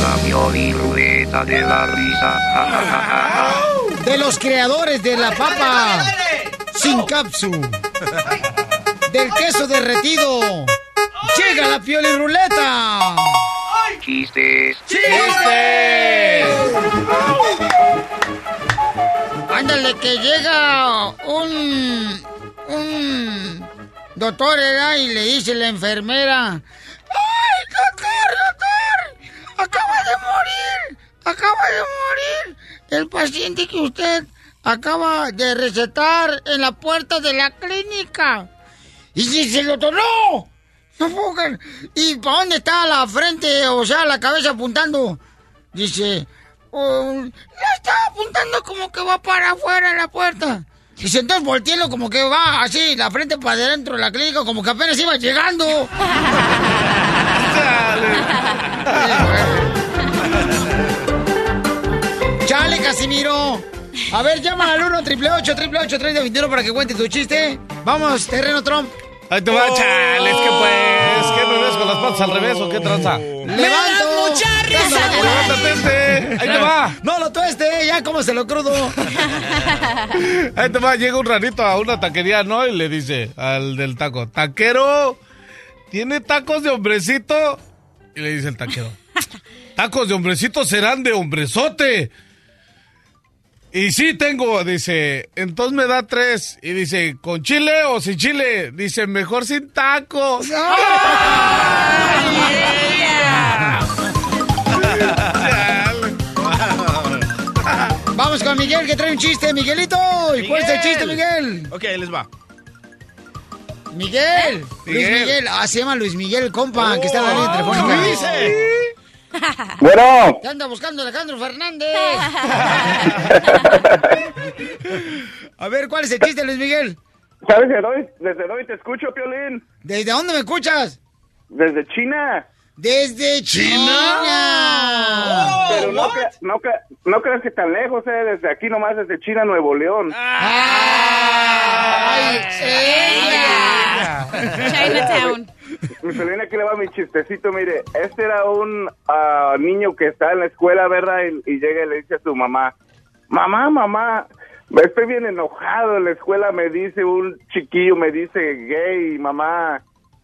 La violiruleta de la risa. De los creadores de la papa sin cápsula. Del queso derretido. Llega la pioliruleta. Chistes. Ándale, que llega un. un. doctor, ¿verdad? Y le dice la enfermera: ¡Ay, doctor, doctor! ¡Acaba de morir! ¡Acaba de morir! El paciente que usted acaba de recetar en la puerta de la clínica. Y dice el doctor: ¡No! ¡No puedo creer". ¿Y para dónde está la frente, o sea, la cabeza apuntando? Dice, "Oh, la está apuntando como que va para afuera la puerta. Dice, entonces volteelo como que va así, la frente para adentro de la clínica, como que apenas iba llegando. Chale, Casimiro. A ver, llama al 1 888 888 3021 para que cuente tu chiste. Vamos, terreno Trump. Ahí te va, chales, que pues, ¿qué me ves con las patas al revés o qué tranza? ¡Levanto! mucha risa! Levántate este, ahí te va. No lo tueste, ya como se lo crudo. Ahí te va, llega un ranito a una taquería, ¿no? Y le dice al del taco, taquero, ¿tiene tacos de hombrecito? Y le dice el taquero, tacos de hombrecito serán de hombrezote. Y sí tengo, dice, entonces me da tres. Y dice, ¿con chile o sin chile? Dice, mejor sin tacos. Vamos con Miguel que trae un chiste, Miguelito. ¿Y cuál es el chiste, Miguel? Ok, ahí les va. Miguel. Luis Miguel. Ah, se llama Luis Miguel, el compa, que está en la línea telefónica. ¿Qué dice? Bueno. ¿Qué anda buscando Alejandro Fernández? A ver, ¿cuál es el chiste, Luis Miguel? ¿Sabes desde hoy, desde hoy te escucho, Piolín? ¿Desde dónde me escuchas? Desde China. Desde China. Pero no, cre- no, cre- no creas que tan lejos, eh. Desde aquí nomás, desde China, Nuevo León. ¡Ay, ella! Chinatown. Mi aquí le va mi chistecito, mire. Este era un ah, niño que está en la escuela, ¿verdad? Y, y llega y le dice a su mamá, mamá, mamá, estoy bien enojado. En la escuela me dice un chiquillo, me dice gay, mamá.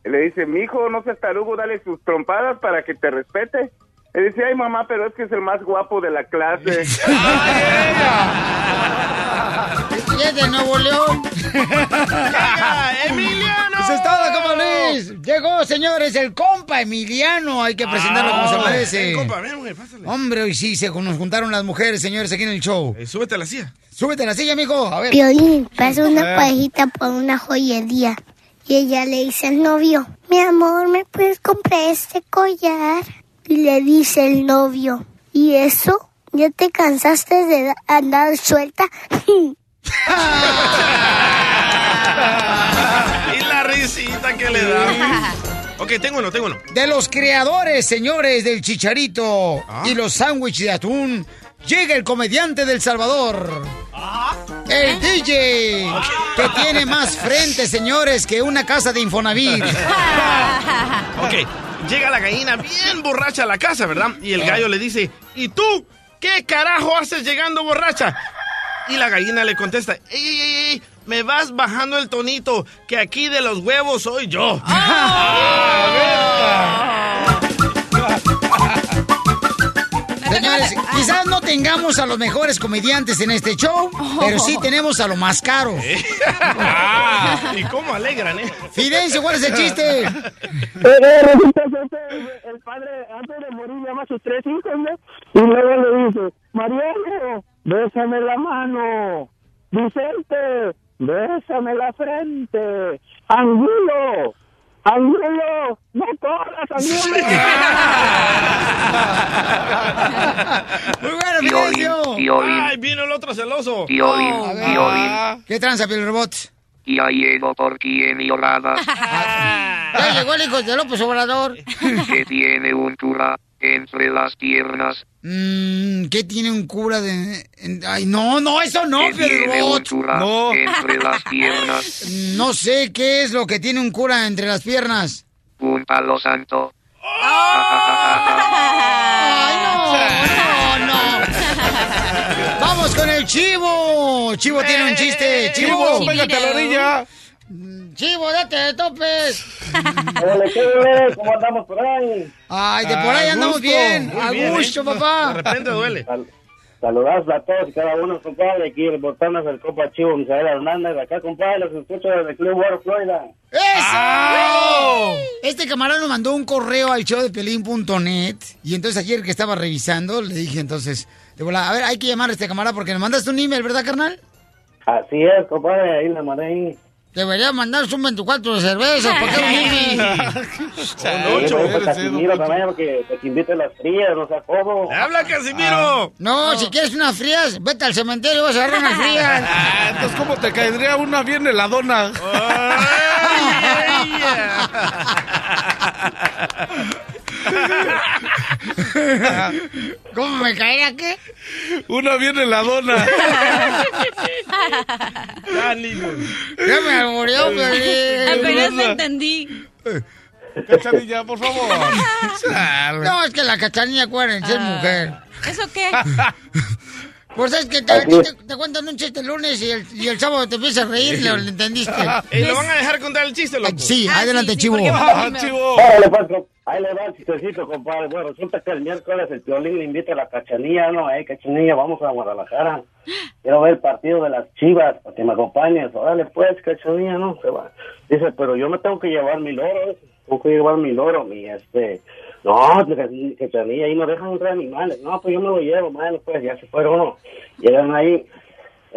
Le dice, mi hijo, no seas tarugo, dale sus trompadas para que te respete. Le dice, ay, mamá, pero es que es el más guapo de la clase. Y es de Nuevo León. ¡Emiliano! Eso es todo, como Luis. Llegó, señores, el compa Emiliano. Hay que presentarlo como se merece. Eh, compa, ven, mujer, pásale. Hombre, hoy sí se nos juntaron las mujeres, señores, aquí en el show. Eh, súbete a la silla. Súbete a la silla, amigo. A ver. Piolín, pasa una parejita por una joyería. Y ella le dice al novio, mi amor, ¿me puedes comprar este collar? Y le dice el novio, ¿y eso? ¿Ya te cansaste de andar suelta? Y la risita que le da. Ok, tengo uno, tengo uno. De los creadores, señores, del chicharito Ah. y los sándwiches de atún, llega el comediante del Salvador. El DJ, que tiene más frente, señores, que una casa de Infonavit. Ok, llega la gallina bien borracha a la casa, ¿verdad? Y el gallo le dice, ¿y tú qué carajo haces llegando borracha? Y la gallina le contesta, ¡Ey, ey, ey, ey! Me vas bajando el tonito, que aquí de los huevos soy yo. Señores, quizás no tengamos a los mejores comediantes en este show, pero sí tenemos a los más caros. Ah, ¿Y cómo alegran, eh? Fidencio, ¿cuál es el chiste? Eh, resulta ser que el padre, antes de morir, llama a sus tres hijos, ¿no? Y luego le dice, Mariano, bésame la mano. Vicente, bésame la frente. Angulo, Angulo, no corras, Angulo. Muy bueno, Piolín, Fidencio. Piolín, Ay, vino el otro celoso. Piolín, A ver. Piolín. ¿Qué tranza, Piel Robot? Ya llego por ti en mi horada, Ya llegó el hijo de López Obrador. que tiene un cura entre las piernas, Mm, ¿Qué tiene un cura de...? en- Ay, no, no, eso no, tiene un cura No. entre las piernas, No sé qué es lo que tiene un cura entre las piernas. un palo santo. ¡Ay, no! ¡No, no! ¡Vamos con el chivo! Chivo tiene un chiste. ¡Chivo! Chivo, pégate a la orilla. ¡Chivo, date de topes! ¿Cómo andamos por ahí? ¡Ay, de por ahí andamos bien! ¡A bien, gusto, ¿eh? papá! De repente duele. Sal- Saludazos a todos y cada uno, compadre. Aquí reportando el Copa Chivo, Misael Hernández. Acá, compadre, los escucho desde Club War, Florida. ¡Eso! Este camarada nos mandó un correo al show de pelín.net y entonces ayer que estaba revisando le dije entonces, de volada, a ver, hay que llamar a este camarada porque nos mandaste un email, ¿verdad, carnal? Así es, compadre. Ahí le mandé ahí. Debería mandarse un 24 de cerveza, ¿por qué? Son ocho, Para eres, Casimiro también, porque te invite las frías, no sea cómo. ¡Habla, Casimiro! No, si quieres unas frías, vete al cementerio y vas a agarrar unas frías. Ah, entonces, ¿cómo te caería una bien heladona? Ay, ¿Cómo me caería qué? Una bien heladona. Ya, niño. Ya me alboreó, Piolín. Apenas me entendí. Cachanilla, por favor. No, es que la cachanilla, acuérdense, es mujer. ¿Eso qué? Pues es que te, te- te cuentan un chiste el lunes y el, y el sábado te empiezas a reír, ¿le, le entendiste? ¿Y lo van a dejar contar el chiste, loco? Sí, Ah, adelante, sí, sí, chivo. Ah, chivo. Pues, ahí le va el chistecito, compadre. Bueno, resulta que el miércoles el Piolín le invita a la cachanilla, ¿no? Eh, cachanilla, vamos a Guadalajara. Quiero ver el partido de las chivas, para que me acompañes. Órale, pues, cachanilla, ¿no? Se va. Dice, pero yo me tengo que llevar mi loro, tengo que llevar mi loro, mi, este... No, cachanilla, ahí no dejan entrar animales. No, pues yo me lo llevo, bueno, pues, ya se fueron, ¿no? Llegan ahí,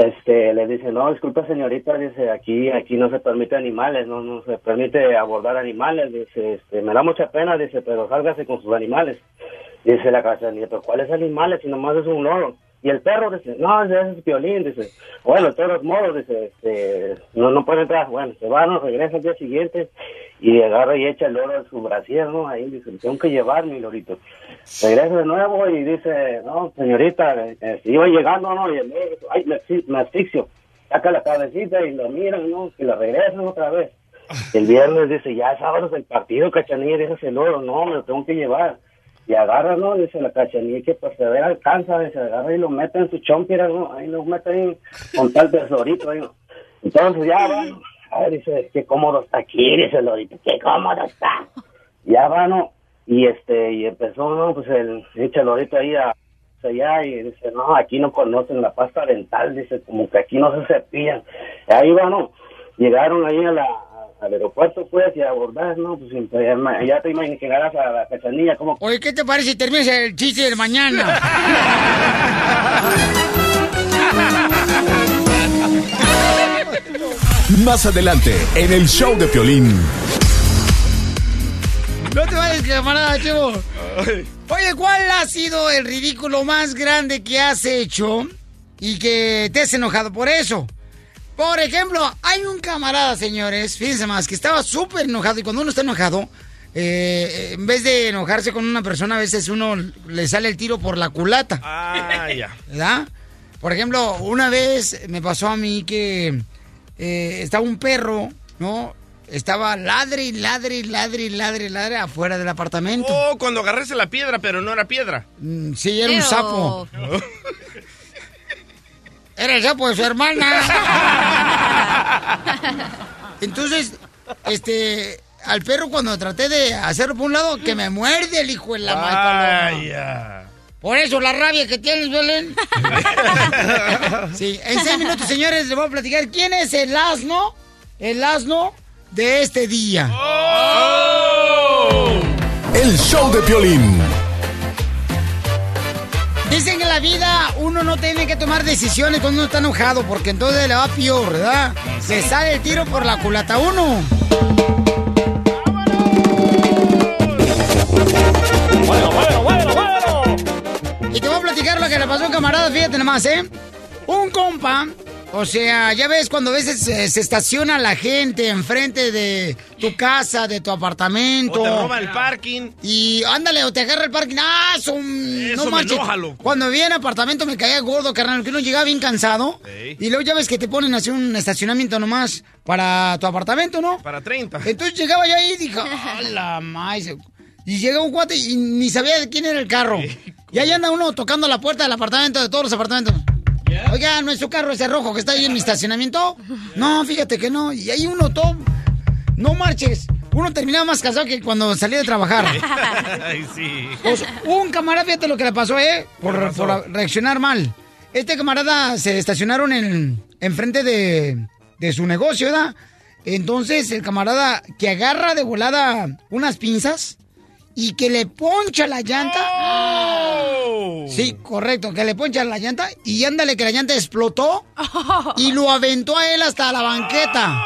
este le dice no disculpe señorita dice aquí aquí no se permite animales no no se permite abordar animales dice este me da mucha pena dice pero sálgase con sus animales dice la cachanilla pero cuáles animales si nomás es un loro y el perro dice no ese es violín dice bueno de todos modos dice este no no puede entrar bueno se va no regresa el día siguiente y agarra y echa el loro en su brasier no ahí dice tengo que llevar mi lorito regresa de nuevo y dice, no, señorita, eh, iba llegando, ¿no? Y el loro, ay, me, me asfixio. Saca la cabecita y lo miran, ¿no? Y lo regresan otra vez. El viernes dice, ya sábado es el partido, cachanilla, déjase el loro. No, me lo tengo que llevar. Y agarra, ¿no? Dice la cachanilla que persevera alcanza, dice, agarra y lo mete en su chompira, ¿no? Ahí lo mete ahí con tal tesorito, ahí, ¿no? Entonces ya va, ¿no? A ver, dice, qué cómodo está aquí, dice el lorito, qué cómodo está. Ya va, ¿no? Y este, y empezó, ¿no? Pues el, echa el lorito ahí a allá y dice, no, aquí no conocen la pasta dental, dice, como que aquí no se cepillan. Y ahí va, ¿no? Llegaron ahí a la, al aeropuerto, pues, y a abordar, ¿no? Pues ya, ya te imaginas que llegarás a la cachanilla, como Oye, ¿qué te parece si terminas el chiste de mañana? Más adelante, en el show de Piolín. No te vayas, camarada, chivo. Oye, ¿cuál ha sido el ridículo más grande que has hecho y que te has enojado por eso? Por ejemplo, hay un camarada, señores, fíjense más, que estaba súper enojado y cuando uno está enojado, eh, en vez de enojarse con una persona, a veces uno le sale el tiro por la culata. Ah, ya. ¿verdad? Por ejemplo, una vez me pasó a mí que eh, estaba un perro, ¿no? Estaba ladre y ladre y ladre y ladre y ladre afuera del apartamento. Oh, cuando agarraste la piedra, pero no era piedra. Mm, sí, era un sapo. Era el sapo de su hermana. Entonces, este, al perro cuando traté de hacerlo por un lado, que me muerde el hijo de la. Vaya. Por eso la rabia que tienes, Belén. Sí, en seis minutos, señores, les voy a platicar quién es el asno, el asno de este día. El show de Piolín. Dicen que en la vida uno no tiene que tomar decisiones cuando uno está enojado, porque entonces le va peor, ¿verdad? Se sale el tiro por la culata uno. Y lo que le pasó a un camarada, fíjate nomás, ¿eh? Un compa, o sea, ya ves cuando a veces eh, se estaciona la gente enfrente de tu casa, de tu apartamento. O te roba el parking. Y ándale, o te agarra el parking. ¡Ah! Son, Eso no me manches. loco. Cuando vivía en apartamento me caía gordo, carnal, que uno llegaba bien cansado. Y luego ya ves que te ponen así un estacionamiento nomás para tu apartamento, ¿no? Para 30. Entonces llegaba yo ahí y dije, ¡ah, la maíz! Y llega un cuate y ni sabía de quién era el carro. Y ahí anda uno tocando la puerta del apartamento, de todos los apartamentos. Oiga, ¿no es su carro ese rojo que está ahí en mi estacionamiento? No, fíjate que no. Y ahí uno todo... No marches. Uno terminaba más cansado que cuando salía de trabajar. Ay, sí. Pues, un camarada, fíjate lo que le pasó, ¿eh? Por, por reaccionar mal. Este camarada se estacionaron en enfrente de, de su negocio, ¿verdad? Entonces el camarada que agarra de volada unas pinzas y que le poncha la llanta. Sí, correcto, que le poncha la llanta y ándale que la llanta explotó y lo aventó a él hasta la banqueta.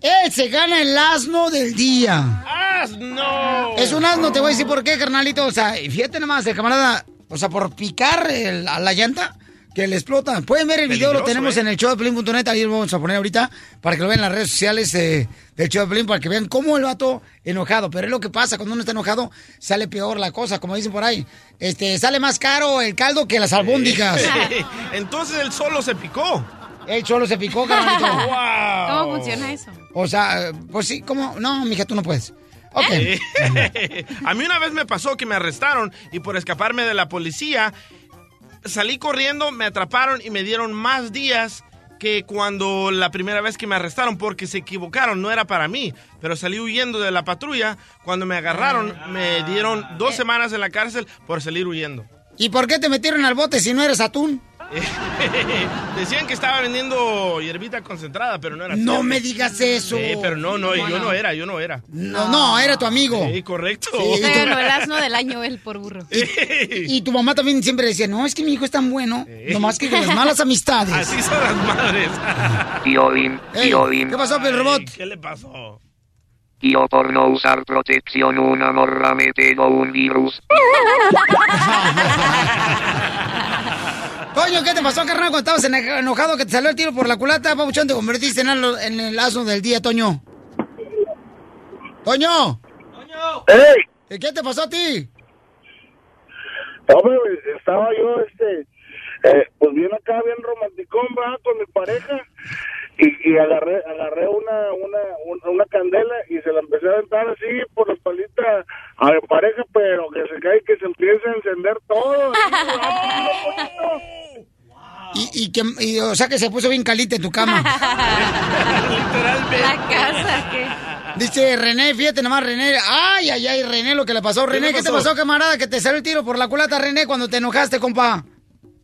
Él se gana el asno del día. ¡Asno! Es un asno, te voy a decir por qué, carnalito. O sea, fíjate nomás, el camarada, o sea, por picar el- a la llanta, que le explota. Pueden ver el video, lo tenemos ¿eh? en el show de Pelín.net, ahí lo vamos a poner ahorita, para que lo vean en las redes sociales eh, del show de Pelín, para que vean cómo el vato enojado. Pero es lo que pasa, cuando uno está enojado, sale peor la cosa, como dicen por ahí. Este, sale más caro el caldo que las albóndigas. Entonces él solo se picó. Él solo se picó, carnalito. ¿Cómo funciona eso? O sea, pues sí, ¿cómo? No, mija, tú no puedes. Ok. A mí una vez me pasó que me arrestaron y por escaparme de la policía salí corriendo, me atraparon y me dieron más días que cuando la primera vez que me arrestaron porque se equivocaron, no era para mí, pero salí huyendo de la patrulla. Cuando me agarraron me dieron dos semanas en la cárcel por salir huyendo. ¿Y por qué te metieron al bote si no eres atún? Decían que estaba vendiendo hierbita concentrada, pero no era No cierto. me digas eso. Sí, pero no, no, yo no era, yo no era. No, no, era tu amigo. Sí, correcto. Bueno, el asno del año, él por burro. Y tu mamá también siempre decía, no, es que mi hijo es tan bueno, nomás que con las malas amistades. Así son las madres. Piolín, Ey, Piolín. ¿Qué pasó, el robot? ¿Qué le pasó? Yo por no usar protección una morra me pegó un virus. Coño, ¿qué te pasó, carnal, cuando estabas enojado que te salió el tiro por la culata, papuchón? Te convertiste en, el- en el asno del día, Toño. ¡Toño! ¡Ey! ¿Qué te pasó a ti? Hombre, estaba yo, este, eh, pues bien acá, bien romanticón, va, con mi pareja, y, y agarré, agarré una, una, una, una candela y se la empecé a aventar así por la espaldita a mi pareja, pero que se cae y que se empieza a encender todo. Y, y que, y, o sea que se puso bien caliente en tu cama. La casa, ¿qué? Dice René, fíjate nomás, René. Ay, ay, ay, René, lo que le pasó. René, le ¿qué te pasó? pasó, camarada? Que te salió el tiro por la culata, René, cuando te enojaste, compa.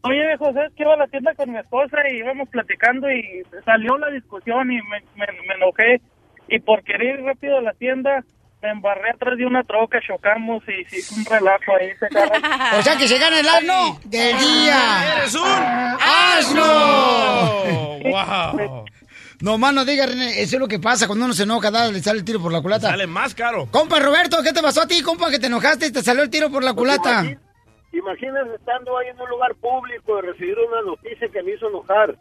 Oye, José, es que iba a la tienda con mi esposa y íbamos platicando y salió la discusión y me, me, me enojé. Y por querer ir rápido a la tienda, me embarré atrás de una troca, chocamos y fue un relajo ahí. Se O sea que se gana el asno del día. ¡Eres un asno! ¡Wow! No más no diga, René, eso es lo que pasa cuando uno se enoja, da, le sale el tiro por la culata. Sale más caro. Compa Roberto, ¿qué te pasó a ti, compa, que te enojaste y te salió el tiro por la culata? Imagínense estando ahí en un lugar público y recibir una noticia que me hizo enojar.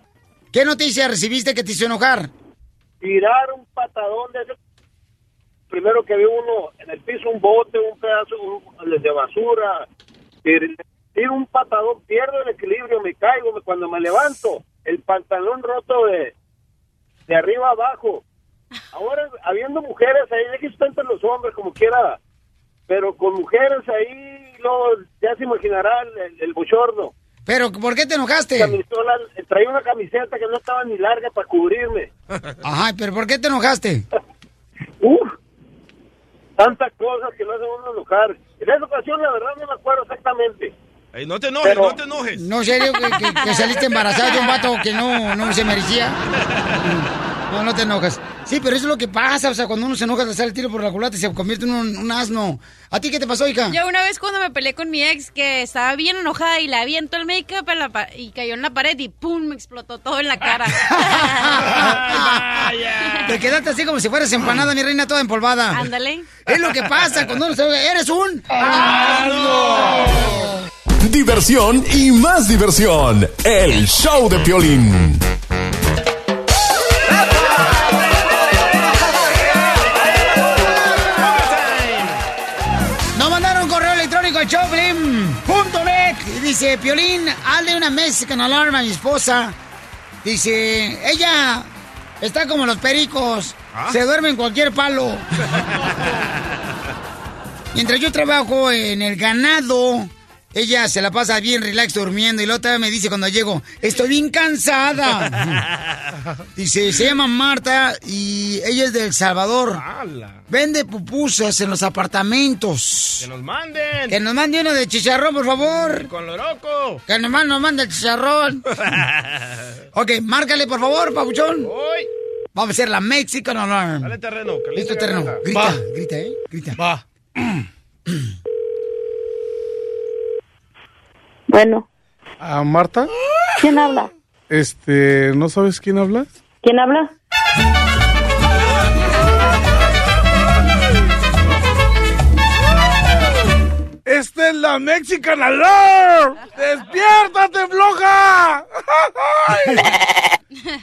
¿Qué noticia recibiste que te hizo enojar? tirar un patadón de ese. Primero que ve uno en el piso un bote, un pedazo un- de basura, tir- tiro un patadón, pierdo el equilibrio, me caigo, cuando me levanto, el pantalón roto de, de arriba abajo. Ahora, habiendo mujeres ahí, de que está entre los hombres como quiera, pero con mujeres ahí, ya se imaginará el, el, bochorno. ¿Pero por qué te enojaste? Camisola, traía una camiseta que no estaba ni larga para cubrirme. Ajá, ¿pero por qué te enojaste? Uf, tantas cosas que lo hacen uno enojar. En esa ocasión, la verdad, no me acuerdo exactamente. Ey, no te enojes, Pero- no te enojes. ¿No serio que, que- que saliste embarazada de un vato que no, no se merecía? No, no te enojas. Sí, pero eso es lo que pasa, o sea, cuando uno se enoja de hacer el tiro por la culata se convierte en un, un asno. ¿A ti qué te pasó, hija? Yo una vez cuando me peleé con mi ex que estaba bien enojada y le avientó el make-up en la pa- y cayó en la pared y ¡pum! me explotó todo en la cara. Te quedaste así como si fueras empanada, mi reina, toda empolvada. Ándale. Es lo que pasa cuando uno se enoja. ¡Eres un Diversión y más diversión. El show de Piolín. Nos mandaron un correo electrónico a choplin.net y dice, Piolín, hazle una Mexican alarm a mi esposa. Dice, ella está como los pericos, ¿Ah? se duerme en cualquier palo. Mientras yo trabajo en el ganado, ella se la pasa bien relax durmiendo y la otra me dice cuando llego, estoy bien cansada. Dice, se llama Marta y ella es de El Salvador. Vende pupusas en los apartamentos. Que nos manden. Que nos mande uno de chicharrón, por favor. Con loroco. Que nomás nos mande el chicharrón. ok, márcale, por favor, papuchón. Vamos a hacer la Mexican Alarm. Dale terreno. calienta Listo, terreno. Grita, grita, ¿eh? Grita. Va. Bueno, ¿A Marta? ¿quién habla? Este, ¿no sabes quién habla? ¿Quién habla? ¡Esta es la Mexican Alarm! ¡Despiértate, floja!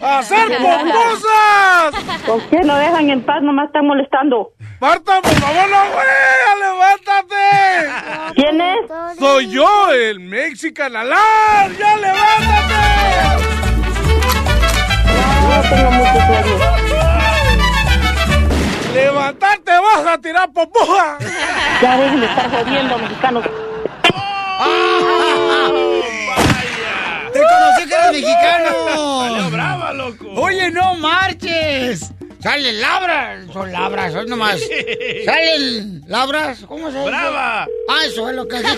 ¡A hacer pupusas! ¿Por qué no dejan en paz? Nomás están molestando. ¡Marta, por favor, no, güey! ¡Levántate! ¿Quién es? Soy yo, el Mexican Alarm. ¡Ya levántate! No tengo mucho sueño. ¡Levantarte, vas a tirar popuja! Ya dejen de estar jodiendo, mexicanos. ¡Te conocí que eres mexicano! Salió brava, loco. Oye, no marches. Salen labras. Son labras, son nomás. Salen labras. ¿Cómo se dice? Brava. Ah, eso es lo que dijo.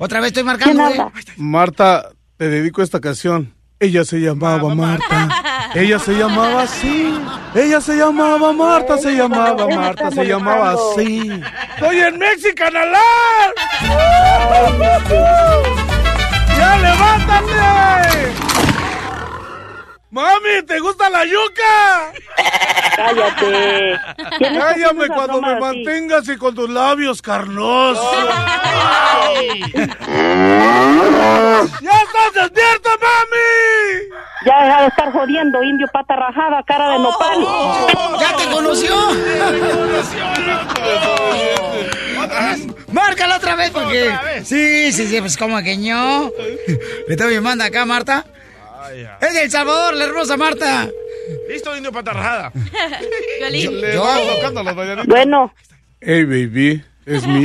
Otra vez estoy marcando. ¿Quién ¿eh? Marta, te dedico esta canción. Ella se llamaba Marta. Ella se llamaba así. Ella se llamaba Marta, se llamaba Marta, se llamaba así. ¡Soy en Mexican Alarm! ¡Mami, ¿te gusta la yuca? Cállate. ¿Quién es que hace Cállame cuando me así? mantengas y con tus labios carnosos. ¡Ya estás despierta, mami! Ya deja de estar jodiendo, indio pata rajada, cara de nopal. ¡Ya te conoció! Márcala otra vez porque. Sí, sí, sí, pues como que no. Le estoy manda acá, Marta. Es de El Salvador, la hermosa Marta. Listo, indio patarrajada. Le las mañanitas. Bueno, Hey, baby, es mi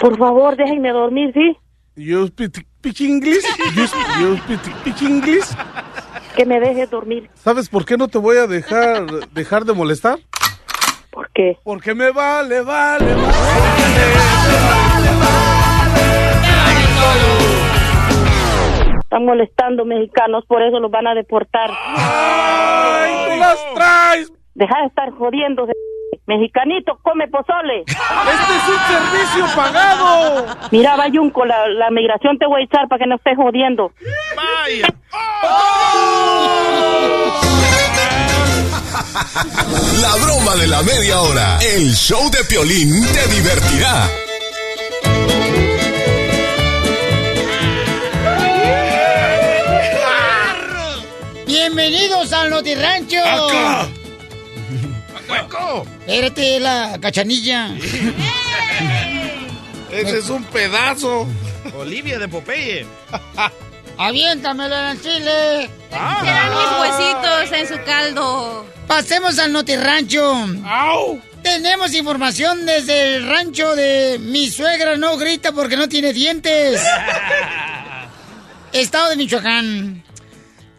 por favor, déjenme dormir, ¿sí? You speak speak English? You speak- you speak speak English? Que me dejes dormir. ¿Sabes por qué no te voy a dejar dejar de molestar? ¿Por qué? Porque me vale, vale, Están molestando mexicanos, por eso los van a deportar. ¡Ay, tú las traes! Deja de estar jodiendo. Mexicanito, come pozole. ¡Este es un servicio pagado! Mira, Bayunco, la, la migración te voy a echar para que no estés jodiendo. Vaya. La broma de la media hora. El show de Piolín te divertirá. Bienvenidos al Notirrancho. Acá. ¡Hueco! Espérate, la cachanilla. Ese es un pedazo. Olivia de Popeye. Aviéntamelo en el chile. Serán mis huesitos en su caldo. Pasemos al Notirrancho. ¡Au! Tenemos información desde el rancho de mi suegra no grita porque no tiene dientes. Estado de Michoacán.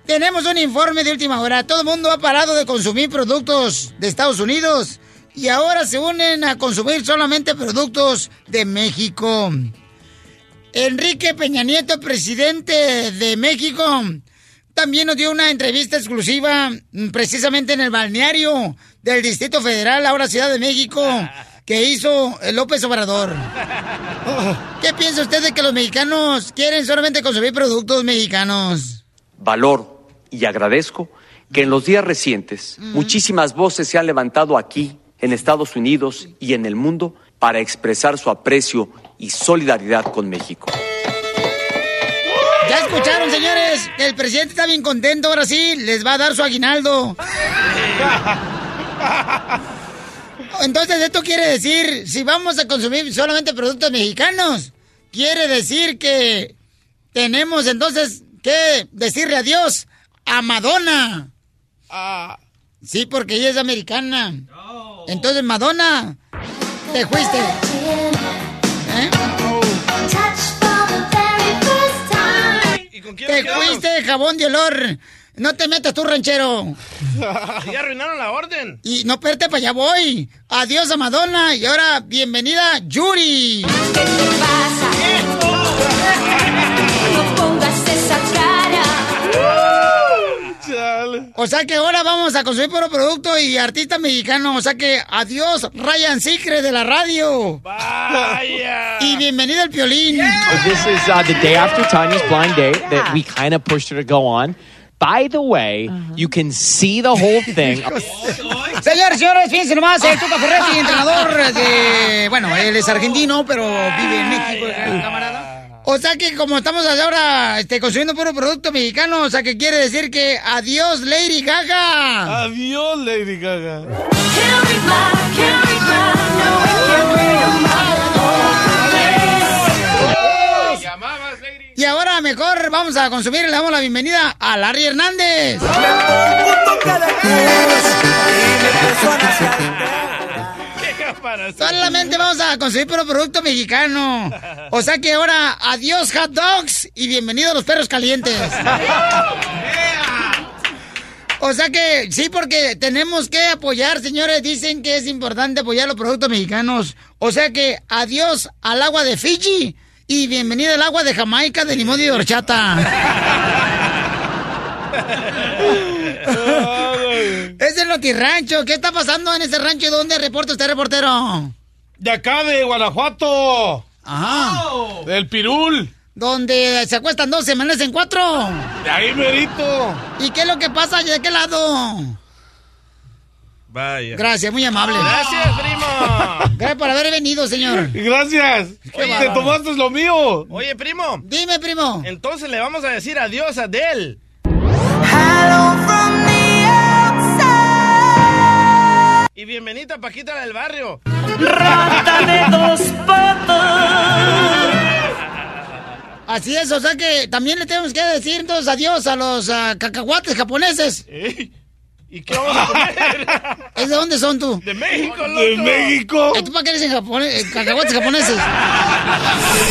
Tenemos un informe de última hora. Todo el mundo ha parado de consumir productos de Estados Unidos y ahora se unen a consumir solamente productos de México. Enrique Peña Nieto, presidente de México, también nos dio una entrevista exclusiva mm, precisamente en el balneario del Distrito Federal, ahora Ciudad de México, que hizo López Obrador. ¿Qué piensa usted de que los mexicanos quieren solamente consumir productos mexicanos? valoro y agradezco que en los días recientes muchísimas voces se han levantado aquí, en Estados Unidos y en el mundo, para expresar su aprecio y solidaridad con México. Ya escucharon, señores, que el presidente está bien contento, ahora sí, les va a dar su aguinaldo. Entonces, esto quiere decir, si vamos a consumir solamente productos mexicanos, quiere decir que tenemos entonces que decirle adiós a Madonna. Sí, porque ella es americana. Entonces, Madonna, te fuiste. ¿Eh? Te fuiste, jabón de olor. No te metas tú, ranchero. Ya arruinaron la orden. Y no, espérate, para allá voy. Adiós a Madonna. Y ahora, bienvenida, Yuri. ¿Qué te pasa? O sea que ahora vamos a consumir puro producto y artista mexicano. O sea que adiós, Ryan Secret de la radio. Vaya. Y bienvenido al Piolín. This is uh, the day after Tanya's blind date that we kind of pushed her to go on. By the way, you can see the whole thing. Señores, señores, fíjense nomás, el Tuca Ferretti, entrenador de... Bueno, él es argentino, pero vive en México, camarada. O sea que como estamos ahora este, consumiendo puro producto mexicano, o sea que quiere decir que adiós Lady Gaga. Adiós, Lady Gaga. Y ahora mejor vamos a consumir, le damos la bienvenida a Larry Hernández. Solamente vamos a consumir puro producto mexicano. O sea que ahora adiós hot dogs y bienvenidos los perros calientes. O sea que sí, porque tenemos que apoyar, señores. Dicen que es importante apoyar los productos mexicanos. O sea que adiós al agua de Fiji y bienvenida al agua de Jamaica, de limón y de horchata. es el Notirrancho. ¿Qué está pasando en ese rancho? ¿Dónde reporta usted, reportero? De acá, de Guanajuato. Ajá. Del Pirul. Donde se acuestan dos, se amanecen cuatro. De ahí, merito. ¿Y qué es lo que pasa? ¿De qué lado? Vaya. Gracias, muy amable. Gracias, primo. Gracias por haber venido, señor. Gracias. Qué Te tomaste lo mío. Oye, primo. Dime, primo. Entonces le vamos a decir adiós a Del. Y bienvenida Paquita del barrio. Rata de dos Así es, o sea que también le tenemos que decir entonces adiós a los ah, cacahuates japoneses. ¿Y qué vamos a comer? ¿Es de dónde son tú? De México, loco. ¿De México? ¿Y ¿Tú para qué eres en japonés, eh, cacahuates japoneses?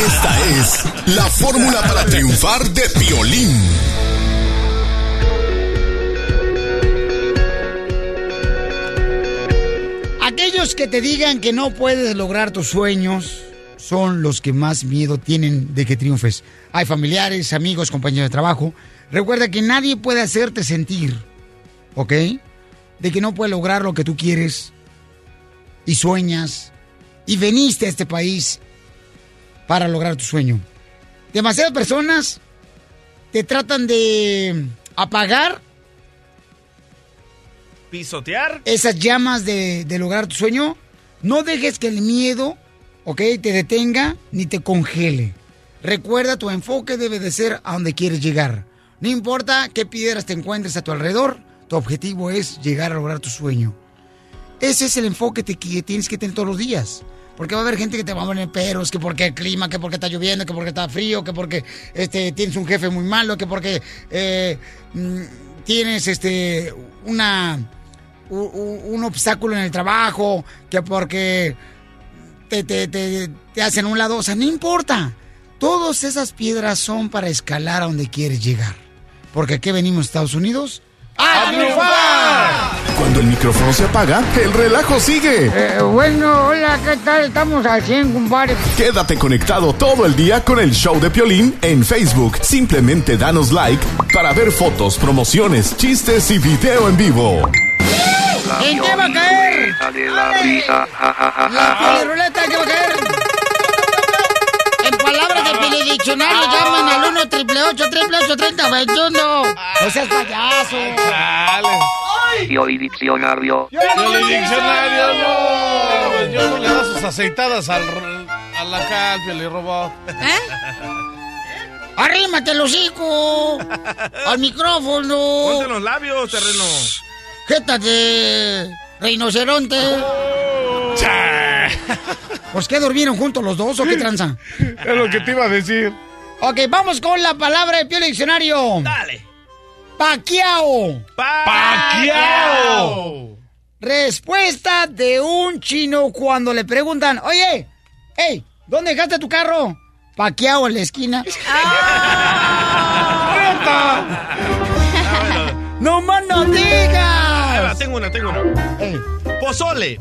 Esta es la fórmula para triunfar de Piolín. Que te digan que no puedes lograr tus sueños son los que más miedo tienen de que triunfes. Hay familiares, amigos, compañeros de trabajo. Recuerda que nadie puede hacerte sentir, ¿ok? De que no puedes lograr lo que tú quieres y sueñas y veniste a este país para lograr tu sueño. Demasiadas personas te tratan de apagar Pisotear. esas llamas de, de lograr tu sueño, no dejes que el miedo, ¿ok? Te detenga ni te congele. Recuerda, tu enfoque debe de ser a donde quieres llegar. No importa qué piedras te encuentres a tu alrededor, tu objetivo es llegar a lograr tu sueño. Ese es el enfoque que tienes que tener todos los días. Porque va a haber gente que te va a poner peros, que porque el clima, que porque está lloviendo, que porque está frío, que porque este, tienes un jefe muy malo, que porque eh, mm, tienes este, una, un obstáculo en el trabajo, que porque te, te, te, te hacen un lado. O sea, no importa. Todas esas piedras son para escalar a donde quieres llegar. Porque aquí venimos a Estados Unidos ¡A triunfar! Cuando el micrófono se apaga, el relajo sigue. Eh, bueno, hola, ¿qué tal? Estamos al 100, compadre. Quédate conectado todo el día con el show de Piolín en Facebook. Simplemente danos like para ver fotos, promociones, chistes y video en vivo. ¿En qué va a caer? de la risa, ja, ja, ja, La ruleta, ¿en qué va a caer? En palabras de Piolidiccionario, llaman al 1 888 30 21 No seas payaso. Yo y diccionario. Piolín Diccionario, no. Yo no le da sus aceitadas al, a la cal, Piolín Robot. Arrímate el hocico al micrófono. Ponte los labios, terreno. Jeta de rinoceronte. ¿Pues qué durmieron juntos los dos o qué tranza? Es lo que te iba a decir. Ok, vamos con la palabra de Pio Diccionario. Dale. Paquiao. ¡Paquiao! Respuesta de un chino cuando le preguntan, oye, hey, ¿dónde dejaste tu carro? Paquiao en la esquina. ¡No más no Ahí va, digas! Tengo una, tengo una. Pozole.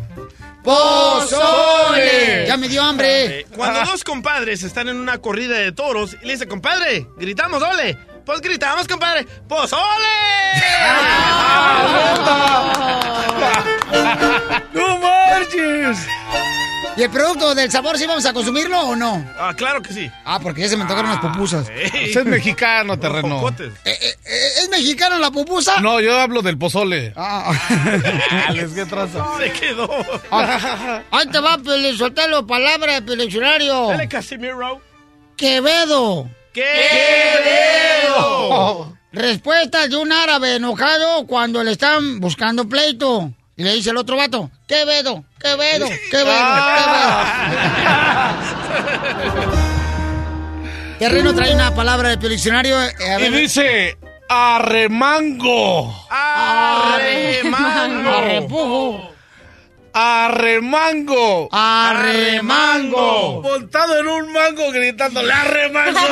¡Pozole! Ya me dio hambre. Eh, Cuando dos compadres están en una corrida de toros y le dice, compadre, gritamos, ole. Pues gritamos, compadre, ¡pozole! ¡No marches! ¿Y el producto del sabor sí vamos a consumirlo o no? Ah, claro que sí. Ah, porque ya se me tocaron las pupusas. Ese es mexicano, terreno. Jocotes. Eh, ¿Es mexicano la pupusa? No, yo hablo del pozole. Ah. Alex, ¿qué traza? Se quedó. Ah, Ahí te va, Pelizotelo, palabra de Pelizionario. Dale, Casimiro. Quevedo. ¡Quevedo! Respuesta de un árabe enojado cuando le están buscando pleito. Y le dice el otro vato, Quevedo, Quevedo, Quevedo. Quevedo. Terreno trae una palabra de Pelizionario. eh, a Y dice arremango. ¡Arremango! Arrepujo. Arremango. Arremango. Montado en un mango gritando, ¡le arremango!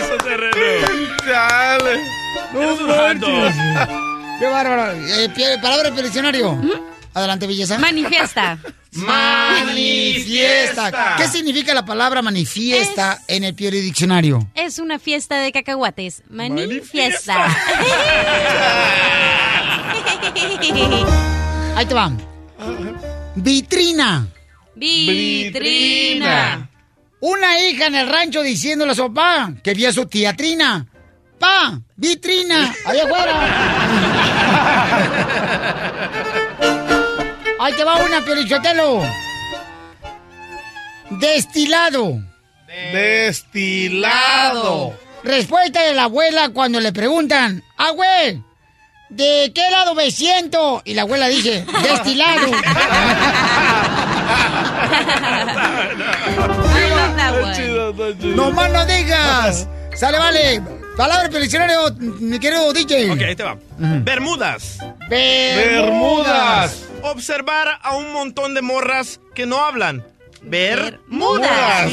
Eso, terreno. Dale. Un jando. Qué bárbaro. Eh, pie- palabra de Pelizionario. Adelante, belleza. Manifiesta. Manifiesta. ¿Qué significa la palabra manifiesta en el Piori Diccionario? Es una fiesta de cacahuates. Manifiesta. Ahí te va. Vitrina. Vitrina. Una hija en el rancho diciéndole a su papá que vio a su tía Trina. Pa, vitrina, allá afuera. Ahí te va una, Piorichotelo. Destilado. Destilado. Respuesta de la abuela cuando le preguntan, abue, ¿de qué lado me siento? Y la abuela dice, destilado. Love that one. no más no digas. Sale, vale. Palabra del diccionario, mi querido DJ. Ok, ahí te va. Bermudas. Bermudas. Observar a un montón de morras que no hablan. Bermudas. Mudas.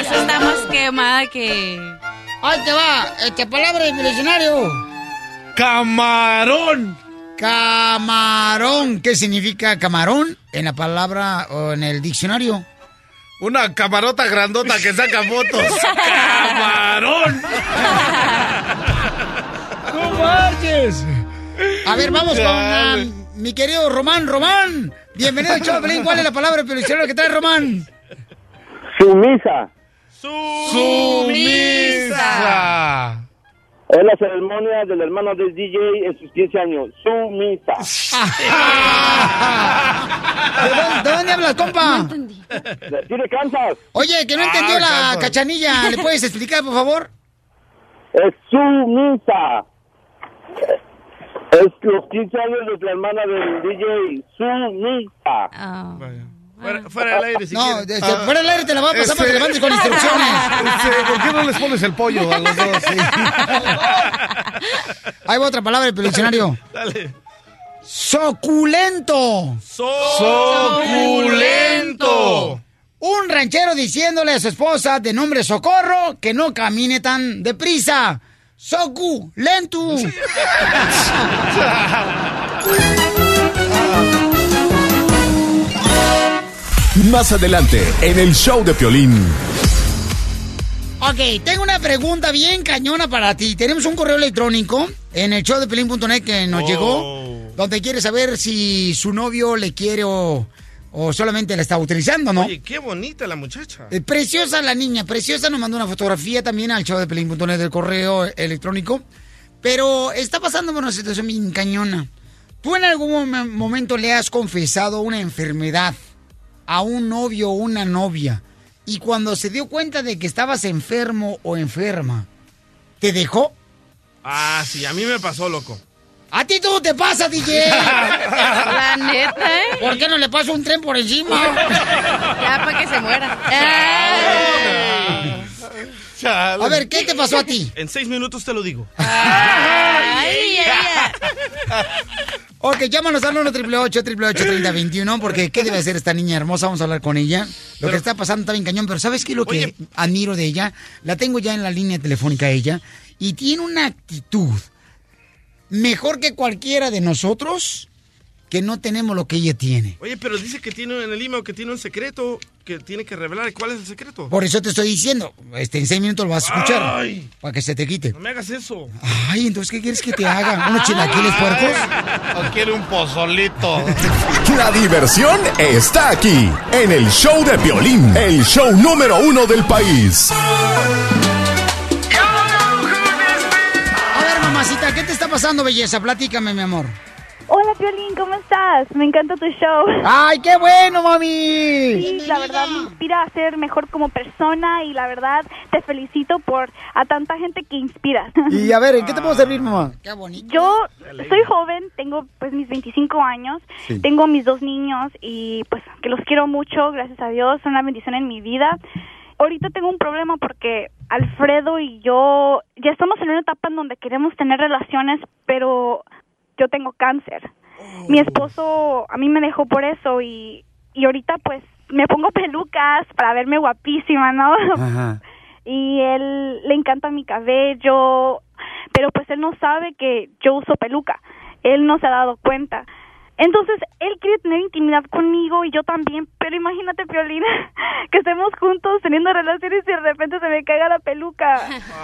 Esa está más quemada que. Ahí te va. Este palabra del diccionario. Camarón. Camarón. ¿Qué significa camarón en la palabra o en el diccionario? Una camarota grandota que saca fotos. ¡Camarón! ¡No marches! A ver, vamos con ah, mi querido Román. Román, bienvenido al. ¿Cuál es la palabra diccionario que trae Román? Sumisa. Sumisa. Es la ceremonia del hermano del DJ en sus 15 años. Sumisa. ¿De dónde, de dónde hablas, compa? ¿Tiene Kansas? Oye, que no Ah, entendió la Kansas. cachanilla. ¿Le puedes explicar, por favor? Es sumisa. Es los 15 años de la hermana del DJ. Sumisa. Fuera, fuera del aire, si No, quieres. este, fuera del aire te la voy a pasar para que le mandes con instrucciones. Este, ¿Por qué no les pones el pollo a los dos? Sí. Ahí va otra palabra del diccionario. Dale. Suculento. Suculento. Un ranchero diciéndole a su esposa de nombre Socorro que no camine tan deprisa. Soku, lentu. Más adelante, en el show de Piolín. Ok, tengo una pregunta bien cañona para ti. Tenemos un correo electrónico en el show de Pelín.net que nos Oh. llegó, donde quiere saber si su novio le quiere o, o solamente la está utilizando, ¿no? Oye, qué bonita la muchacha. Eh, Preciosa la niña, preciosa, nos mandó una fotografía también al show de Pelín.net del correo electrónico. Pero está pasando por una situación bien cañona. ¿Tú en algún mom- momento le has confesado una enfermedad a un novio o una novia? Y cuando se dio cuenta de que estabas enfermo o enferma, ¿te dejó? Ah, sí, a mí me pasó, loco. ¿A ti todo te pasa, DJ? La neta, ¿eh? ¿Por qué no le pasa un tren por encima? Ya, para que se muera. A ver, ¿qué te pasó a ti? En seis minutos te lo digo. Ay, ay, ay. Ok, llámanos al 1 888 3021 porque ¿qué debe hacer esta niña hermosa? Vamos a hablar con ella. Lo que está pasando está bien cañón, pero ¿sabes qué es lo que admiro de ella? La tengo ya en la línea telefónica ella y tiene una actitud mejor que cualquiera de nosotros que no tenemos lo que ella tiene. Oye, pero dice que tiene en el email que tiene un secreto que tiene que revelar. ¿Cuál es el secreto? Por eso te estoy diciendo, este, en seis minutos lo vas a escuchar Ay. para que se te quite. No me hagas eso. Ay, entonces, ¿qué quieres que te haga? ¿Unos chilaquiles puercos? O quiere un pozolito. La diversión está aquí, en el show de Piolín, el show número uno del país. A ver, mamacita, ¿qué te está pasando, belleza? Platícame, mi amor. Hola, Piolín, ¿cómo estás? Me encanta tu show. ¡Ay, qué bueno, mami! Sí, la verdad me inspira a ser mejor como persona y la verdad te felicito por a tanta gente que inspiras. Y a ver, ¿en qué te puedo servir, mamá? Qué bonito. Yo soy joven, tengo pues mis 25 años, Sí. tengo mis dos niños y pues que los quiero mucho, gracias a Dios, son una bendición en mi vida. Ahorita tengo un problema porque Alfredo y yo ya estamos en una etapa en donde queremos tener relaciones, pero yo tengo cáncer. Mi esposo a mí me dejó por eso y, y ahorita pues me pongo pelucas para verme guapísima, ¿no? y él le encanta mi cabello, pero pues él no sabe que yo uso peluca. Él no se ha dado cuenta. Entonces, él quiere tener intimidad conmigo y yo también, pero imagínate, Piolina, que estemos juntos teniendo relaciones y de repente se me caiga la peluca.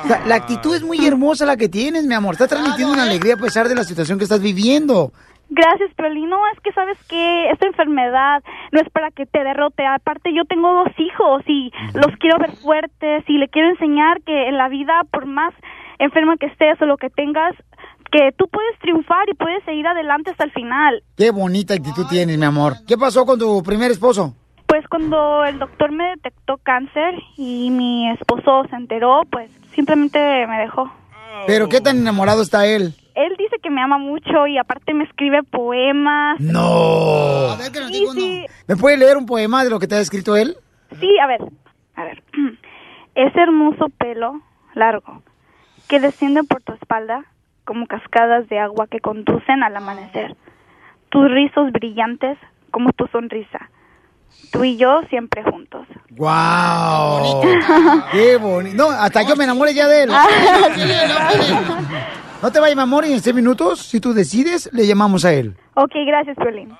Sea, la actitud es muy hermosa la que tienes, mi amor. Está transmitiendo una alegría a pesar de la situación que estás viviendo. Gracias, Piolín. No, es que sabes que esta enfermedad no es para que te derrote. Aparte, yo tengo dos hijos y los quiero ver fuertes y le quiero enseñar que en la vida, por más enferma que estés o lo que tengas, que tú puedes triunfar y puedes seguir adelante hasta el final. Qué bonita actitud tienes, mi amor. ¿Qué pasó con tu primer esposo? Pues cuando el doctor me detectó cáncer y mi esposo se enteró, pues simplemente me dejó. ¿Pero qué tan enamorado está él? Él dice que me ama mucho y aparte me escribe poemas. No. Sí, sí. ¿Me puede leer un poema de lo que te ha escrito él? Sí, a ver, a ver. Ese hermoso pelo largo que desciende por tu espalda como cascadas de agua que conducen al amanecer. Tus rizos brillantes como tu sonrisa. Tú y yo siempre juntos. ¡Wow! ¡Qué bonito! No, hasta yo me enamoré ya de él. No te vayas, mi amor, y en seis minutos, si tú decides, le llamamos a él. Ok, gracias, Piolín.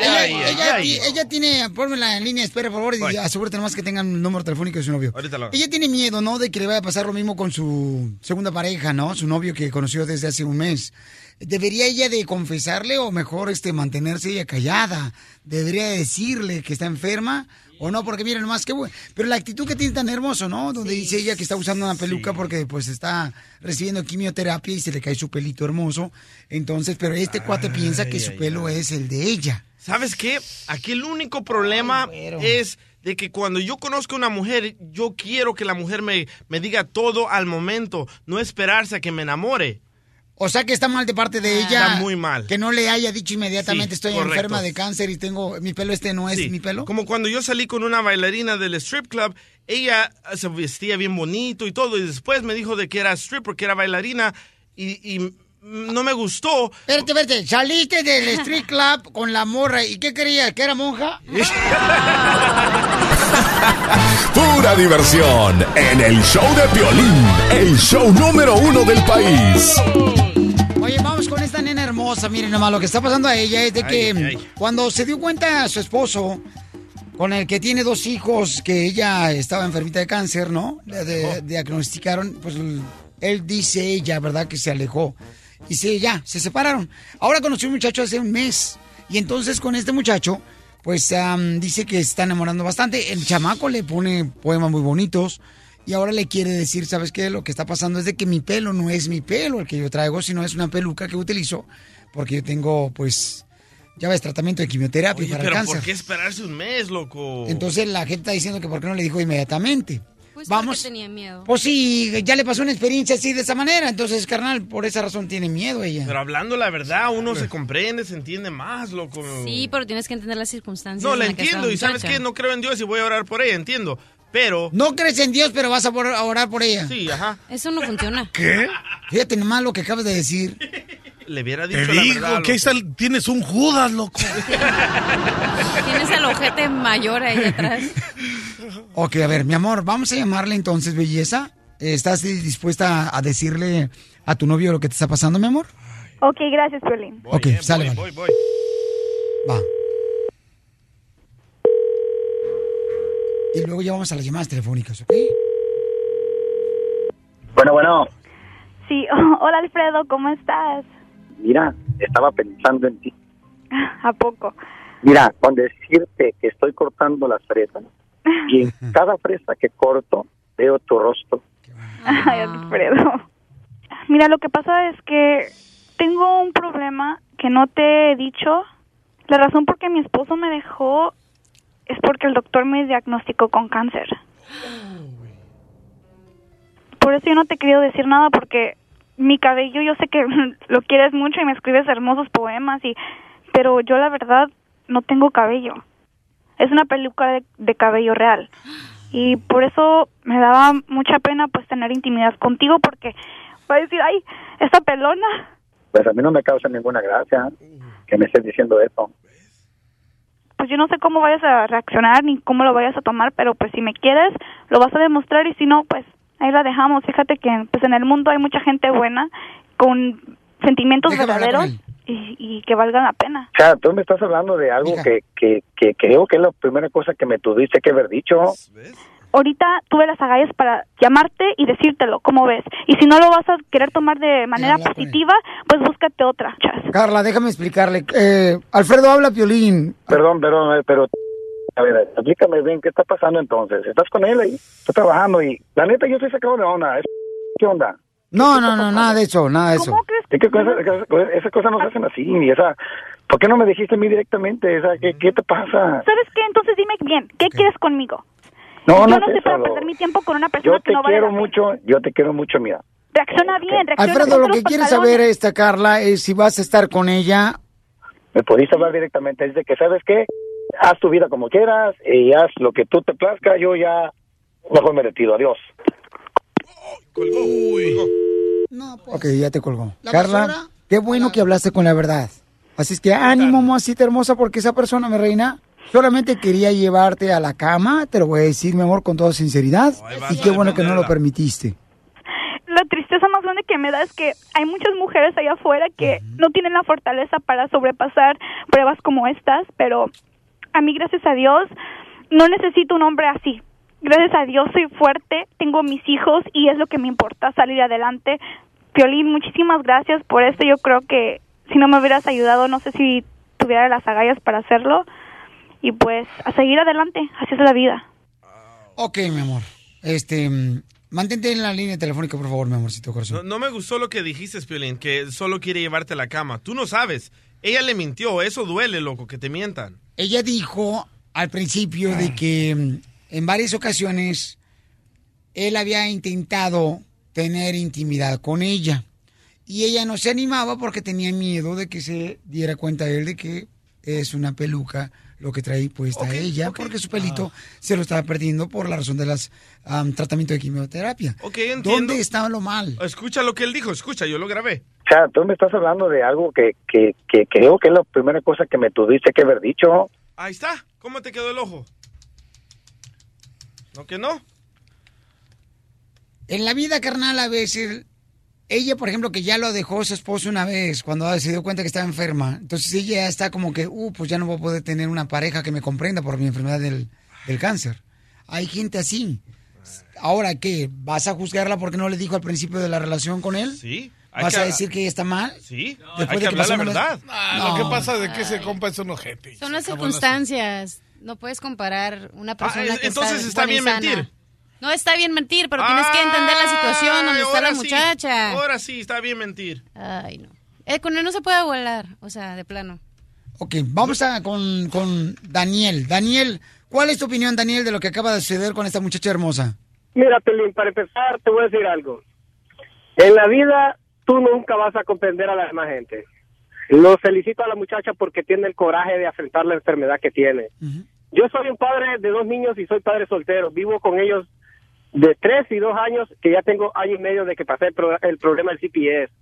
Ella, ella- ella tiene, pónmela en línea, espera, por favor, y asegúrate nomás que tengan el número telefónico de su novio. Ahorita lo. Ella tiene miedo, ¿no? De que le vaya a pasar lo mismo con su segunda pareja, ¿no? Su novio que conoció desde hace un mes. ¿Debería ella de confesarle o mejor este mantenerse ella callada? ¿Debería decirle que está enferma o no? Porque miren nomás qué bueno. Pero la actitud que tiene tan hermoso, ¿no? Donde dice ella que está usando una peluca porque pues está recibiendo quimioterapia y se le cae su pelito hermoso. Entonces, pero este cuate piensa que su pelo es el de ella. ¿Sabes qué? Aquí el único problema es de que cuando yo conozco a una mujer, yo quiero que la mujer me, me diga todo al momento, no esperarse a que me enamore. O sea que está mal de parte de ella. Está muy mal. Que no le haya dicho inmediatamente Sí, estoy correcto. enferma de cáncer y tengo mi pelo este no es Sí, mi pelo. Como cuando yo salí con una bailarina del strip club, ella se vestía bien bonito y todo, y después me dijo de que era stripper, que era bailarina, y, y no me gustó. Espérate, espérate, saliste del street club con la morra y ¿qué creías? ¿Que era monja? Pura diversión en el show de Piolín, el show número uno del país. Oye, vamos con esta nena hermosa. Miren nomás, lo que está pasando a ella es de que Ay, ay. cuando se dio cuenta su esposo, con el que tiene dos hijos, que ella estaba enfermita de cáncer, ¿no? Le de- diagnosticaron, pues él dice ella, ¿verdad? Que se alejó. Y sí, ya, se separaron. Ahora conoció un muchacho hace un mes. Y entonces con este muchacho, pues am, dice que se está enamorando bastante. El chamaco le pone poemas muy bonitos. Y ahora le quiere decir, ¿sabes qué? Lo que está pasando es de que mi pelo no es mi pelo el que yo traigo, sino es una peluca que utilizo. Porque yo tengo, pues, ya ves, tratamiento de quimioterapia Oye, para el pero cáncer. ¿por qué esperarse un mes, loco? Entonces la gente está diciendo que por qué no le dijo inmediatamente. Pues Vamos. tenía miedo. Pues sí, ya le pasó una experiencia así de esa manera. Entonces, carnal, por esa razón tiene miedo ella. Pero hablando la verdad, uno se comprende, se entiende más, loco. Sí, pero tienes que entender las circunstancias. No, en la que entiendo. Y sabes qué, no creo en Dios y voy a orar por ella, entiendo. Pero... No crees en Dios, pero vas a orar por ella. Sí, ajá. Eso no funciona. ¿Qué? Fíjate nomás lo que acabas de decir. Le hubiera dicho Te la digo verdad. que ahí está el- tienes un Judas, loco. Tienes el ojete mayor ahí atrás. Ok, a ver, mi amor, vamos a llamarle entonces, belleza. ¿Estás dispuesta a decirle a tu novio lo que te está pasando, mi amor? Ok, gracias, Piolín. ok, sale, vale. Voy, voy. Va. Y luego ya vamos a las llamadas telefónicas, ¿ok? Bueno, bueno, Sí, hola Alfredo, ¿cómo estás? mira, estaba pensando en ti. ¿A poco? Mira, con decirte que estoy cortando las fresas y en cada fresa que corto veo tu rostro. Ay, Alfredo. Mira, lo que pasa es que tengo un problema que no te he dicho. La razón por qué mi esposo me dejó es porque el doctor me diagnosticó con cáncer. Por eso yo no te he querido decir nada porque mi cabello, yo sé que lo quieres mucho y me escribes hermosos poemas y pero yo la verdad no tengo cabello. Es una peluca de, cabello real. Y por eso me daba mucha pena pues tener intimidad contigo porque voy a decir, ay, esta pelona. Pues a mí no me causa ninguna gracia que me estés diciendo eso. Pues yo no sé cómo vayas a reaccionar ni cómo lo vayas a tomar, pero pues si me quieres, lo vas a demostrar y si no, pues ahí la dejamos. Fíjate que pues en el mundo hay mucha gente buena con sentimientos Déjame verdaderos y, y que valgan la pena. O sea, tú me estás hablando de algo que, que, que creo que es la primera cosa que me tuviste que haber dicho. Ahorita tuve las agallas para llamarte y decírtelo, ¿cómo ves? Y si no lo vas a querer tomar de manera positiva, pues búscate otra. Carla, déjame explicarle. Eh, Alfredo habla Piolín. Perdón, perdón, eh, pero a ver, explícame bien qué está pasando entonces. ¿Estás con él ahí? Está trabajando y la neta yo estoy sacado de onda. ¿Qué onda? No, no, no, nada de eso, nada de eso. Es que cosas- cosas- esas cosas no se hacen así. Y esa, ¿Por qué no me dijiste a mí directamente? Esa, ¿qué, ¿Qué te pasa? ¿Sabes qué? Entonces dime bien, ¿qué quieres conmigo? No, yo no no es sé eso, para perder mi tiempo con una persona Yo que te no vale quiero la pena. mucho, yo te quiero mucho, mira. Reacciona bien, reacciona Alfredo, ponte lo que quieres pantalones. saber, esta Carla, es si vas a estar con ella. Me podéis hablar directamente. Es de que, ¿sabes qué? Haz tu vida como quieras y haz lo que tú te plazca. Yo ya mejor me retiro. Adiós. Ok, ya te colgó. ¿La Carla, qué bueno que hablaste con la verdad. Así es que ánimo, mamacita hermosa, porque esa persona, mi reina, solamente quería llevarte a la cama, te lo voy a decir, mi amor, con toda sinceridad. y qué bueno que no lo permitiste. La tristeza más grande que me da es que hay muchas mujeres allá afuera que no tienen la fortaleza para sobrepasar pruebas como estas, pero a mí, gracias a Dios, no necesito un hombre así. Gracias a Dios soy fuerte, tengo mis hijos y es lo que me importa, salir adelante. Piolín, muchísimas gracias por esto. Yo creo que si no me hubieras ayudado, no sé si tuviera las agallas para hacerlo. Y pues a seguir adelante, así es la vida. Ok, mi amor. Este, mantente en la línea telefónica, por favor, mi amorcito corazón. No, no me gustó lo que dijiste, Piolín, que solo quiere llevarte a la cama. Tú no sabes. Ella le mintió. Eso duele, loco, que te mientan. Ella dijo al principio de que mm, en varias ocasiones él había intentado tener intimidad con ella. Y ella no se animaba porque tenía miedo de que se diera cuenta él de que es una peluca lo que trae puesta ella, porque su pelito se lo estaba perdiendo por la razón de las tratamiento de quimioterapia. Ok, entiendo. ¿Dónde estaba lo mal? Escucha lo que él dijo. Escucha, yo lo grabé. O sea, tú me estás hablando de algo que, que, que creo que es la primera cosa que me tuviste que haber dicho. Ahí está. ¿Cómo te quedó el ojo? ¿No que no? En la vida carnal a veces, ella por ejemplo que ya lo dejó su esposo una vez cuando se dio cuenta que estaba enferma, entonces ella ya está como que, uh, pues ya no voy a poder tener una pareja que me comprenda por mi enfermedad del, del cáncer. Hay gente así. Ahora, ¿qué? ¿Vas a juzgarla porque no le dijo al principio de la relación con él? Sí. ¿Vas que- a decir que ella está mal? Sí. Después hay de que que hablar la verdad. Ah, No. Lo que pasa de que ese compa es un ojete. Son las Se circunstancias. No puedes comparar una persona Ah, que entonces está, bien sana. mentir. No está bien mentir, pero tienes que entender la situación donde está la ahora sí. muchacha. Ahora sí, está bien mentir. Ay, no. Eh, con él no se puede volar, o sea, de plano. Ok, vamos a con, con Daniel. Daniel, ¿cuál es tu opinión, Daniel, de lo que acaba de suceder con esta muchacha hermosa? Mira, Pelín, para empezar, te voy a decir algo. En la vida, tú nunca vas a comprender a la demás gente. Lo felicito a la muchacha porque tiene el coraje de afrontar la enfermedad que tiene. Yo soy un padre de dos niños y soy padre soltero. Vivo con ellos de tres y dos años, que ya tengo año y medio de que pasé el, pro- el problema del CPS.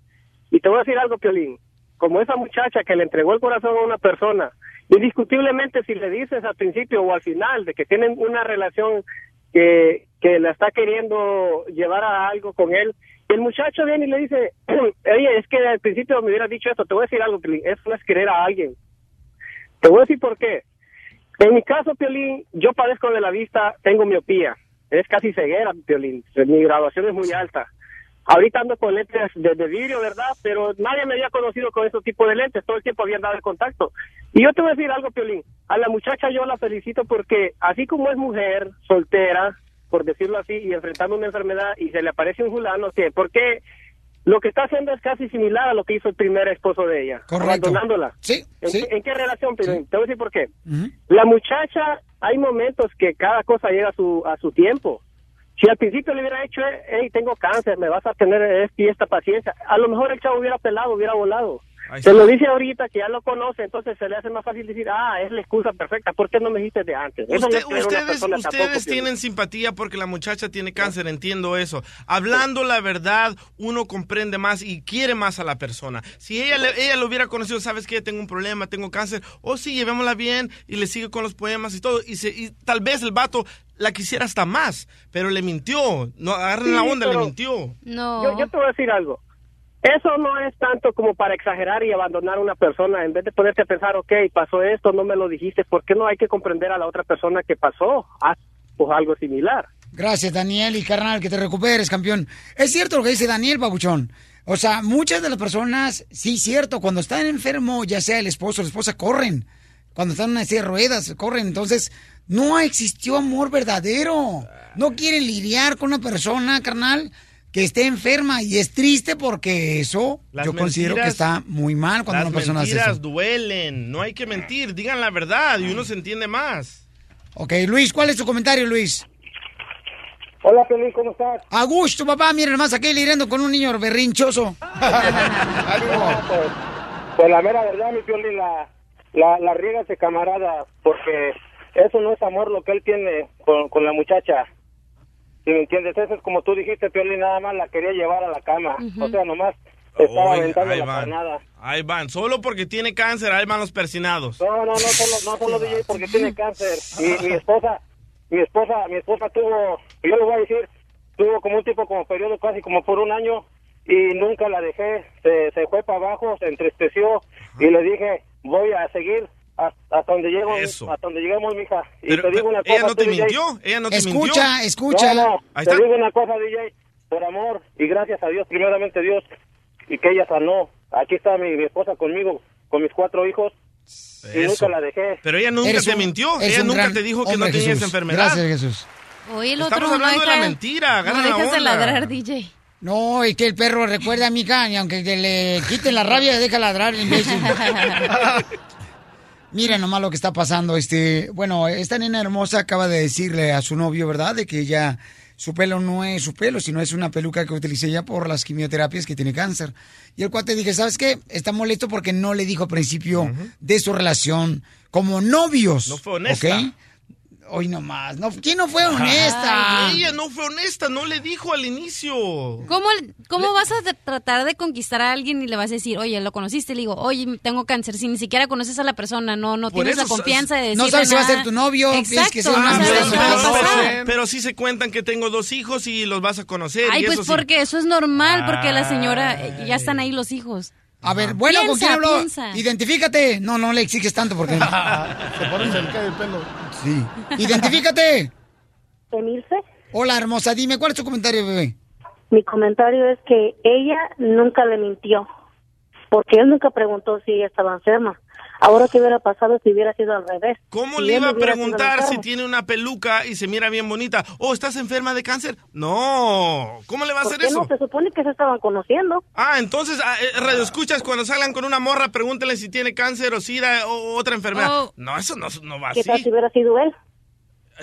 Y te voy a decir algo, Piolín. Como esa muchacha que le entregó el corazón a una persona, indiscutiblemente si le dices al principio o al final de que tienen una relación que, que la está queriendo llevar a algo con él, y el muchacho viene y le dice, oye, es que al principio me hubiera dicho esto, te voy a decir algo, Piolín, eso es querer a alguien. Te voy a decir por qué. En mi caso, Piolín, yo padezco de la vista, tengo miopía. Es casi ceguera, Piolín. Mi graduación es muy alta. Ahorita ando con lentes de, de vidrio, ¿verdad? Pero nadie me había conocido con ese tipo de lentes. Todo el tiempo habían dado el contacto. Y yo te voy a decir algo, Piolín. A la muchacha yo la felicito porque así como es mujer, soltera, por decirlo así, y enfrentando una enfermedad y se le aparece un fulano, que porque lo que está haciendo es casi similar a lo que hizo el primer esposo de ella, Correcto. abandonándola. Sí, ¿En, sí. qué- en qué relación, Piolín? Te voy a decir por qué. La muchacha, hay momentos que cada cosa llega a su, a su tiempo. Si al principio le hubiera hecho, hey, tengo cáncer, me vas a tener esta y esta paciencia, a lo mejor el chavo hubiera pelado, hubiera volado. Se lo dice ahorita que ya lo conoce, entonces se le hace más fácil decir, ah, es la excusa perfecta, ¿por qué no me dijiste de antes? Eso Usted- ustedes tampoco, tienen simpatía porque la muchacha tiene cáncer, entiendo eso. Hablando la verdad, uno comprende más y quiere más a la persona. Si ella, le- ella lo hubiera conocido, sabes que tengo un problema, tengo cáncer, o sí, llevémosla bien y le sigue con los poemas y todo. Y, se- y tal vez el vato la quisiera hasta más, pero le mintió. No, agarren la onda, le mintió. No. Yo, yo te voy a decir algo. Eso no es tanto como para exagerar y abandonar a una persona. En vez de ponerte a pensar, ok, pasó esto, no me lo dijiste, ¿por qué no hay que comprender a la otra persona que pasó ah, pues algo similar? Gracias, Daniel, y carnal, que te recuperes, campeón. Es cierto lo que dice Daniel, babuchón. O sea, muchas de las personas, sí, cierto, cuando están enfermos, ya sea el esposo o la esposa, corren. Cuando están en una silla de ruedas, corren. Entonces, no existió amor verdadero. No quieren lidiar con una persona, carnal, que esté enferma. Y es triste porque eso Las yo considero que mentiras- está muy mal cuando Las una persona hace mentiras eso. duelen, no hay que mentir, digan la verdad y uno se entiende más. Ok, Luis, ¿cuál es tu comentario, Luis? Hola, Pelín, ¿cómo estás? A gusto, papá. Miren nomás aquí lidiando con un niño berrinchoso. pues, pues la mera verdad, mi Piolín, la, la, la riega ese camarada, porque eso no es amor lo que él tiene con, con la muchacha. Si me entiendes, eso es como tú dijiste, Piolín, nada más la quería llevar a la cama. O sea, nomás estaba aventando ahí la van. carnada. Ahí van, solo porque tiene cáncer, ahí van los persinados. No, no, no solo, no solo DJ porque tiene cáncer. Y mi esposa, mi esposa, mi esposa tuvo, yo le voy a decir, tuvo como un tipo como periodo casi como por un año y nunca la dejé. Se, se fue para abajo, se entristeció y le dije, voy a seguir hasta, donde llego, Eso. hasta donde lleguemos, mija. Y Pero- te digo una pero ella cosa, no te tú, DJ. mintió, ella no te Escucha, mintió. escucha. No, no, Ahí te está. digo una cosa, DJ, por amor y gracias a Dios, primeramente Dios, y que ella sanó. Aquí está mi, mi esposa conmigo, con mis cuatro hijos, y Eso. nunca la dejé. Pero ella nunca Eres te un- mintió, ella un nunca te dijo que no hombre, tenía Jesús. esa enfermedad. Gracias, Jesús. Oye, el Estamos otro no hablando de la mentira, No dejas de onda. ladrar, DJ. No, es que el perro recuerda a mi y aunque que le quiten la rabia, deja ladrar el imbécil. Mira nomás lo que está pasando. Este, bueno, esta nena hermosa acaba de decirle a su novio, ¿verdad? De que ella, su pelo no es su pelo, sino es una peluca que utiliza ella por las quimioterapias que tiene cáncer. Y el cuate dije, ¿sabes qué? Está molesto porque no le dijo al principio de su relación como novios. No fue honesta. Hoy nomás. No, ¿Quién no fue honesta? Ay, ella no fue honesta, no le dijo al inicio. ¿Cómo, cómo vas a tratar de conquistar a alguien y le vas a decir, oye, lo conociste? Le digo, oye, tengo cáncer. Si ni siquiera conoces a la persona, no, no Por tienes la confianza de decir No sabes si va a ser tu novio, Exacto, que no una sabes amiga. qué va a pasar. Pero, sí se cuentan que tengo dos hijos y los vas a conocer. Ay, y pues eso sí. porque eso es normal, porque la señora, ya están ahí los hijos. A ver, bueno, ¿con quién habló? piensa. Identifícate. No, no le exiges tanto porque... Se pone cerca del pelo. Sí. Identifícate. Emilce. Hola, hermosa. Dime, ¿cuál es tu comentario, bebé? Mi comentario es que ella nunca le mintió, porque él nunca preguntó si ella estaba enferma. Ahora, ¿qué hubiera pasado si hubiera sido al revés? ¿Cómo Si le iba a preguntar si tiene una peluca y se mira bien bonita? Oh, ¿estás enferma de cáncer? No. ¿Cómo le va a ¿Por hacer qué eso? no? Se supone que se estaban conociendo. Ah, entonces, ah, eh, radio escuchas, cuando salgan con una morra, pregúntenle si tiene cáncer o sida o otra enfermedad. Oh. No, eso no, no va ¿Qué así. tal si hubiera sido él?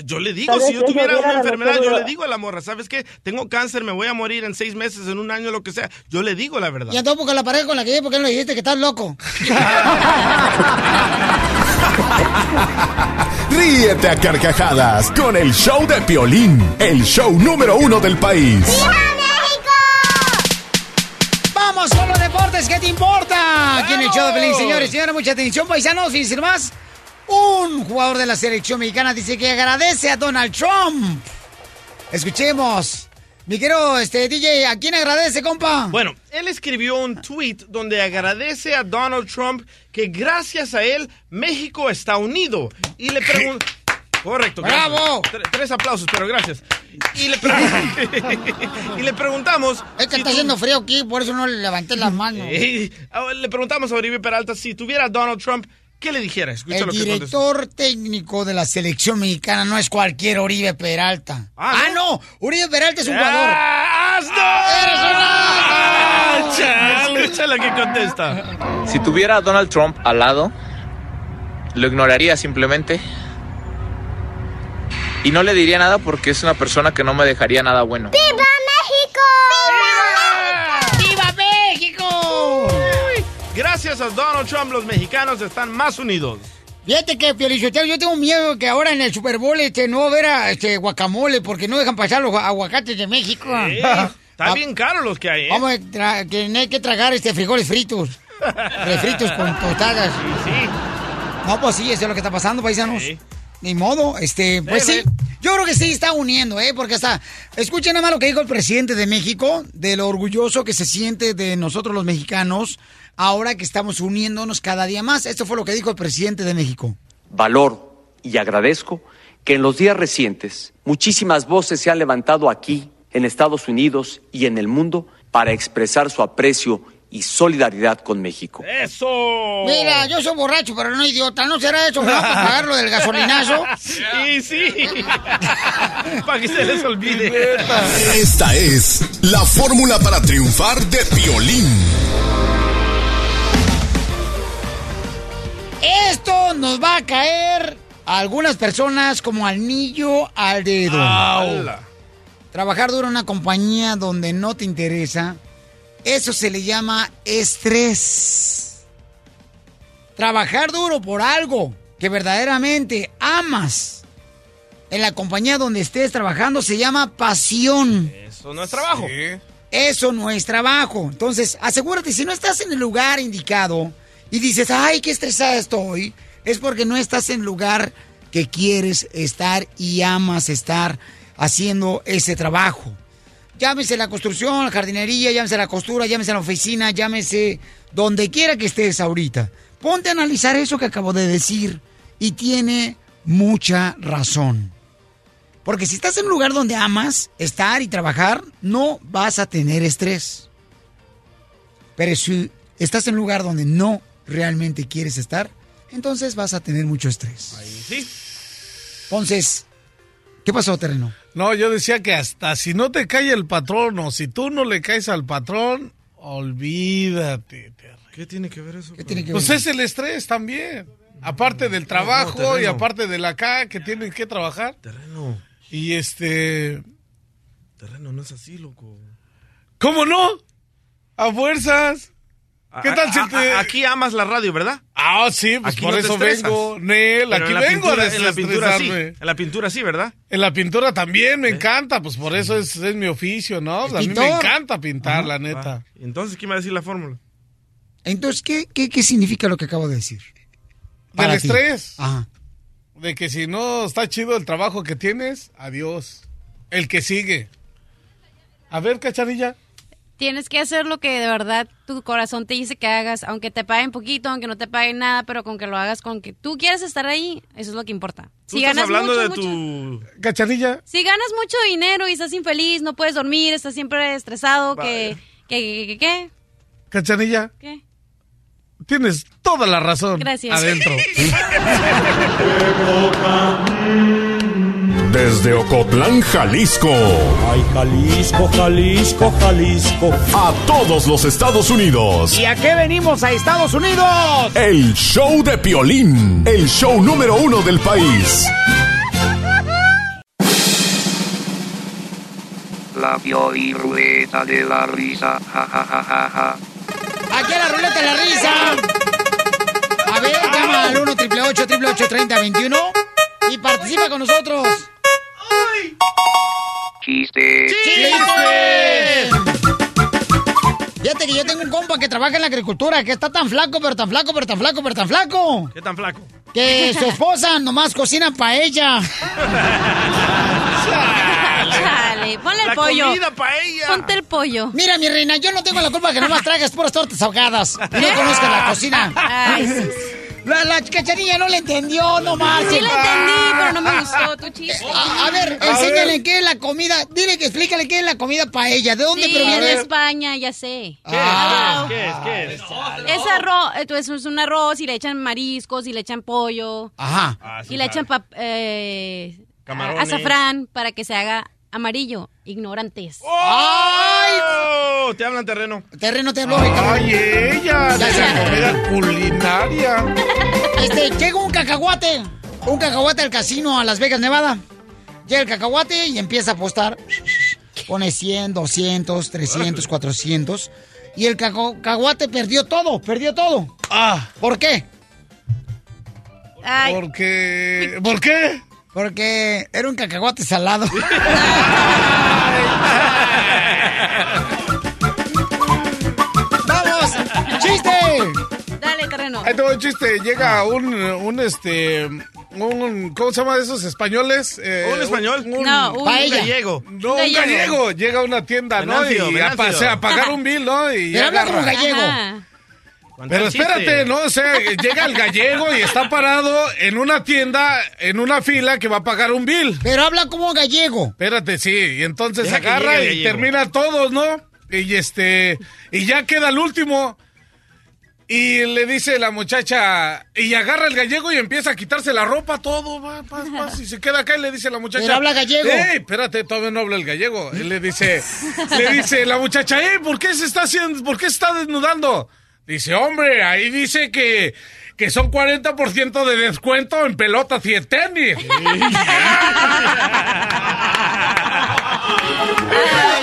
Yo le digo, si yo tuviera una enfermedad, yo le digo a la morra, ¿sabes qué? Tengo cáncer, me voy a morir en seis meses, en un año, lo que sea. Yo le digo la verdad. Y entonces, porque la pareja con la que llevo, ¿por qué no le dijiste que estás loco? Ríete a carcajadas con el show de Piolín, el show número uno del país. ¡Vamos con los deportes! ¿Qué te importa? Aquí en el show de Pelín, señores. Señores, mucha atención, paisanos. Fíjense más. Un jugador de la selección mexicana dice que agradece a Donald Trump. Escuchemos. Mi querido este, DJ, ¿a quién agradece, compa? Bueno, él escribió un tweet donde agradece a Donald Trump que gracias a él México está unido. Y le pregunta... Correcto. ¡Bravo! Tre- tres aplausos, pero gracias. Y le, pre- y le preguntamos... Es que si está tú- haciendo frío aquí, por eso no le levanté las manos. Ah, le preguntamos a Oribe Peralta si tuviera a Donald Trump, ¿qué le dijera? Escucha El lo que contestó. director técnico de la selección mexicana no es cualquier Oribe Peralta. Ah, no. Uribe Peralta es un jugador. Ah, chale, Escucha lo que contesta. Si tuviera a Donald Trump al lado, lo ignoraría simplemente. Y no le diría nada porque es una persona que no me dejaría nada bueno. ¡Viva México! Gracias a Donald Trump, los mexicanos están más unidos. Fíjate que, Piolichotelo, yo tengo miedo que ahora en el Super Bowl este, no va a haber a, este, guacamole porque no dejan pasar los aguacates de México. Eh, está bien caro los que hay, ¿eh? Vamos a tener que tragar este frijoles fritos. Refritos con tostadas. No, pues sí, eso es lo que está pasando, paisanos. Ni modo, este, pues Sí, sí. Yo creo que sí está uniendo, ¿eh? Porque hasta, escuchen nada más lo que dijo el presidente de México, de lo orgulloso que se siente de nosotros los mexicanos, ahora que estamos uniéndonos cada día más. Esto fue lo que dijo el presidente de México. Valoro y agradezco que en los días recientes muchísimas voces se han levantado aquí, en Estados Unidos y en el mundo, para expresar su aprecio y solidaridad con México. ¡Eso! Mira, yo soy borracho, pero no idiota. ¿No será eso? Para pagar lo del gasolinazo. Sí, sí. para que se les olvide. Esta es la fórmula para triunfar de Piolín. Esto nos va a caer a algunas personas como anillo al dedo. ¡Ala! Trabajar duro en una compañía donde no te interesa, eso se le llama estrés. Trabajar duro por algo que verdaderamente amas en la compañía donde estés trabajando se llama pasión. Eso no es trabajo. Eso no es trabajo. Entonces, asegúrate, si no estás en el lugar indicado y dices, ay, qué estresada estoy, es porque no estás en lugar que quieres estar y amas estar haciendo ese trabajo. Llámese la construcción, la jardinería, llámese la costura, llámese la oficina, llámese donde quiera que estés ahorita. Ponte a analizar eso que acabo de decir y tiene mucha razón. Porque si estás en un lugar donde amas estar y trabajar, no vas a tener estrés. Pero si estás en un lugar donde no realmente quieres estar, entonces vas a tener mucho estrés. Sí. Entonces, ¿qué pasó, terreno? No, yo decía que hasta si no te cae el patrón o si tú no le caes al patrón, olvídate. ¿Qué tiene que ver eso? Pues es el estrés también. Aparte del trabajo y terreno. aparte de la acá que tienen que trabajar. Terreno. Y este. Terreno no es así, loco. ¿Cómo no? A fuerzas. ¿Qué tal si te- a- Aquí amas la radio, ¿verdad? Ah, sí, pues Aquí por no eso estresas. vengo. Nel, aquí en la vengo pintura- a En la pintura sí. En la pintura sí, ¿verdad? En la pintura también me encanta, pues por eso es, es mi oficio, ¿no? A mí me encanta pintar, la neta. Entonces, ¿quién va a decir la fórmula? Entonces, ¿qué, qué, qué significa lo que acabo de decir? Del estrés. Ajá. De que si no está chido el trabajo que tienes, adiós. El que sigue. A ver, cacharilla. Tienes que hacer lo que de verdad tu corazón te dice que hagas, aunque te paguen poquito, aunque no te paguen nada, pero con que lo hagas con que tú quieres estar ahí, eso es lo que importa. Tú Si estás ganas hablando mucho, de mucho- tu... Si ganas mucho dinero y estás infeliz, no puedes dormir, estás siempre estresado, que, que, que, que, que- Cacharilla. ¿Qué? Tienes toda la razón. Gracias. Adentro. Desde Ocotlán, Jalisco. Ay, Jalisco, Jalisco, Jalisco. A todos los Estados Unidos. ¿Y a qué venimos a Estados Unidos? El show de Piolín. El show número uno del país. La Pioli Ruleta de la Risa. Ja, ja, ja, ja, ja. Aquí a la ruleta de la risa. A ver, llama al 1 888 3021 y participa con nosotros. Chiste. ¡Chistes! Fíjate que yo tengo un compa que trabaja en la agricultura, que está tan flaco, pero tan flaco, pero tan flaco, pero tan flaco, ¿Qué tan flaco? que su esposa nomás cocina paella. Chale, ponle el La pollo. comida paella. Ponte el pollo. Mira, mi reina, yo no tengo la culpa que nomás traigas puras tortas ahogadas. y No conozcas la cocina. Ay, sí. La, la cacharilla no le entendió, no más. Sí la entendí, pero no me gustó tu chiste. A, a ver, enséñale qué es la comida. Dile que explícale qué es la comida paella. ¿De dónde Sí, proviene? de España, ya sé. ¿Qué es? Ah. ¿Qué es? ¿Qué es? Es arroz, entonces es un arroz y le echan mariscos y le echan pollo. Ajá. Ah, sí y le echan pap- eh, Camarones. azafrán para que se haga amarillo. Ignorantes. ¡Ay! Oh, Te hablan terreno. Terreno te habló. Ay, ella, de la comida culinaria. Este, llega un cacahuate. Un cacahuate al casino a Las Vegas, Nevada. Llega el cacahuate y empieza a apostar. Pone 100, 200, 300, 400. Y el cacahuate perdió todo, perdió todo. Ah. ¿Por qué? Ay. Porque. ¿Por qué? Porque era un cacahuate salado. ¡Vamos! ¡Chiste! Dale, terreno. Ahí tengo un chiste. Llega un, un este, un, ¿cómo se llama esos españoles? Eh, ¿Un español? No, un- Paella. gallego. No, un Gallego. Llega a una tienda, ¿no? Y a, Venancio. pa- a pagar un bill, ¿no? Y Pero habla como gallego. Ajá. Pero espérate, ¿no? O sea, llega el gallego y está parado en una tienda, en una fila que va a pagar un bill. Pero habla como gallego. Espérate, sí. Y entonces Deja agarra y termina todos, ¿no? Y este, y ya queda el último. Y le dice la muchacha, y agarra el gallego y empieza a quitarse la ropa, todo, va, va, va, y se queda acá y le dice la muchacha. Pero habla gallego. ¡Ey, espérate, todavía no habla el gallego! Y le dice, le dice la muchacha, ¡eh, ¿por qué se está haciendo, por qué se está desnudando? Dice, hombre, ahí dice que, que son 40% de descuento en pelotas y en tenis.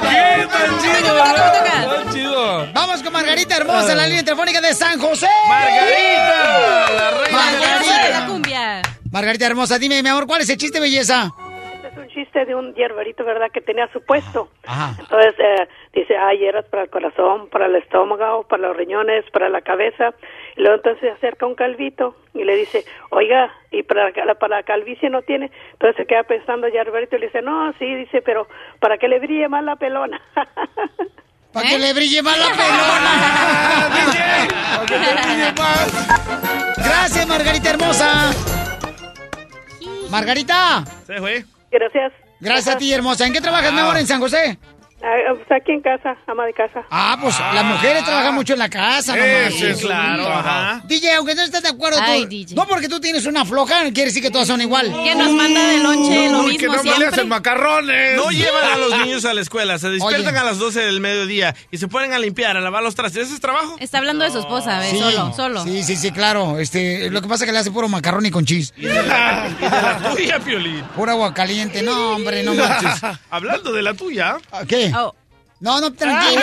¿Qué tan chido? Tan chido. Vamos con Margarita Hermosa en la línea telefónica de San José. ¡Margarita! La reina de la Margarita. cumbia. Margarita Hermosa, dime, mi amor, ¿cuál es el chiste, belleza? Chiste de un hierberito, ¿verdad? Que tenía su puesto. Ajá. Entonces eh, dice, hay hierbas para el corazón, para el estómago, para los riñones, para la cabeza. Y luego entonces se acerca un calvito y le dice, oiga, ¿y para, la- para la calvicie no tiene? Entonces se queda pensando hierberito y le dice, no, sí, dice, pero para que le brille más la pelona. Para ¿Eh? que le brille más la pelona. Gracias, Margarita Hermosa. Margarita, Se fue. Gracias. gracias a ti, hermosa. ¿En qué trabajas, mi amor, en San José? Ah, pues aquí en casa, ama de casa. Ah, pues las mujeres trabajan mucho en la casa, no es claro, ajá. DJ, aunque no estés de acuerdo Ay, tú, DJ. no porque tú tienes una floja, no quiere decir que todas son igual. Que nos manda de lonche lo Uy, que mismo no me le hacen siempre. macarrones. No llevan a los niños a la escuela, se despiertan Oye. a las 12 del mediodía y se ponen a limpiar, a lavar los trastes. ¿Ese es trabajo? Está hablando de su esposa, ¿ves? Sí, Solo, solo. Sí, sí, sí, claro. Este, lo que pasa es que le hace puro macarrón y con cheese. Y de la, y de la tuya, Piolín. Pura agua caliente. No, hombre, no manches. Hablando de la tuya. ¿Qué? Oh. No, no, tranquilo.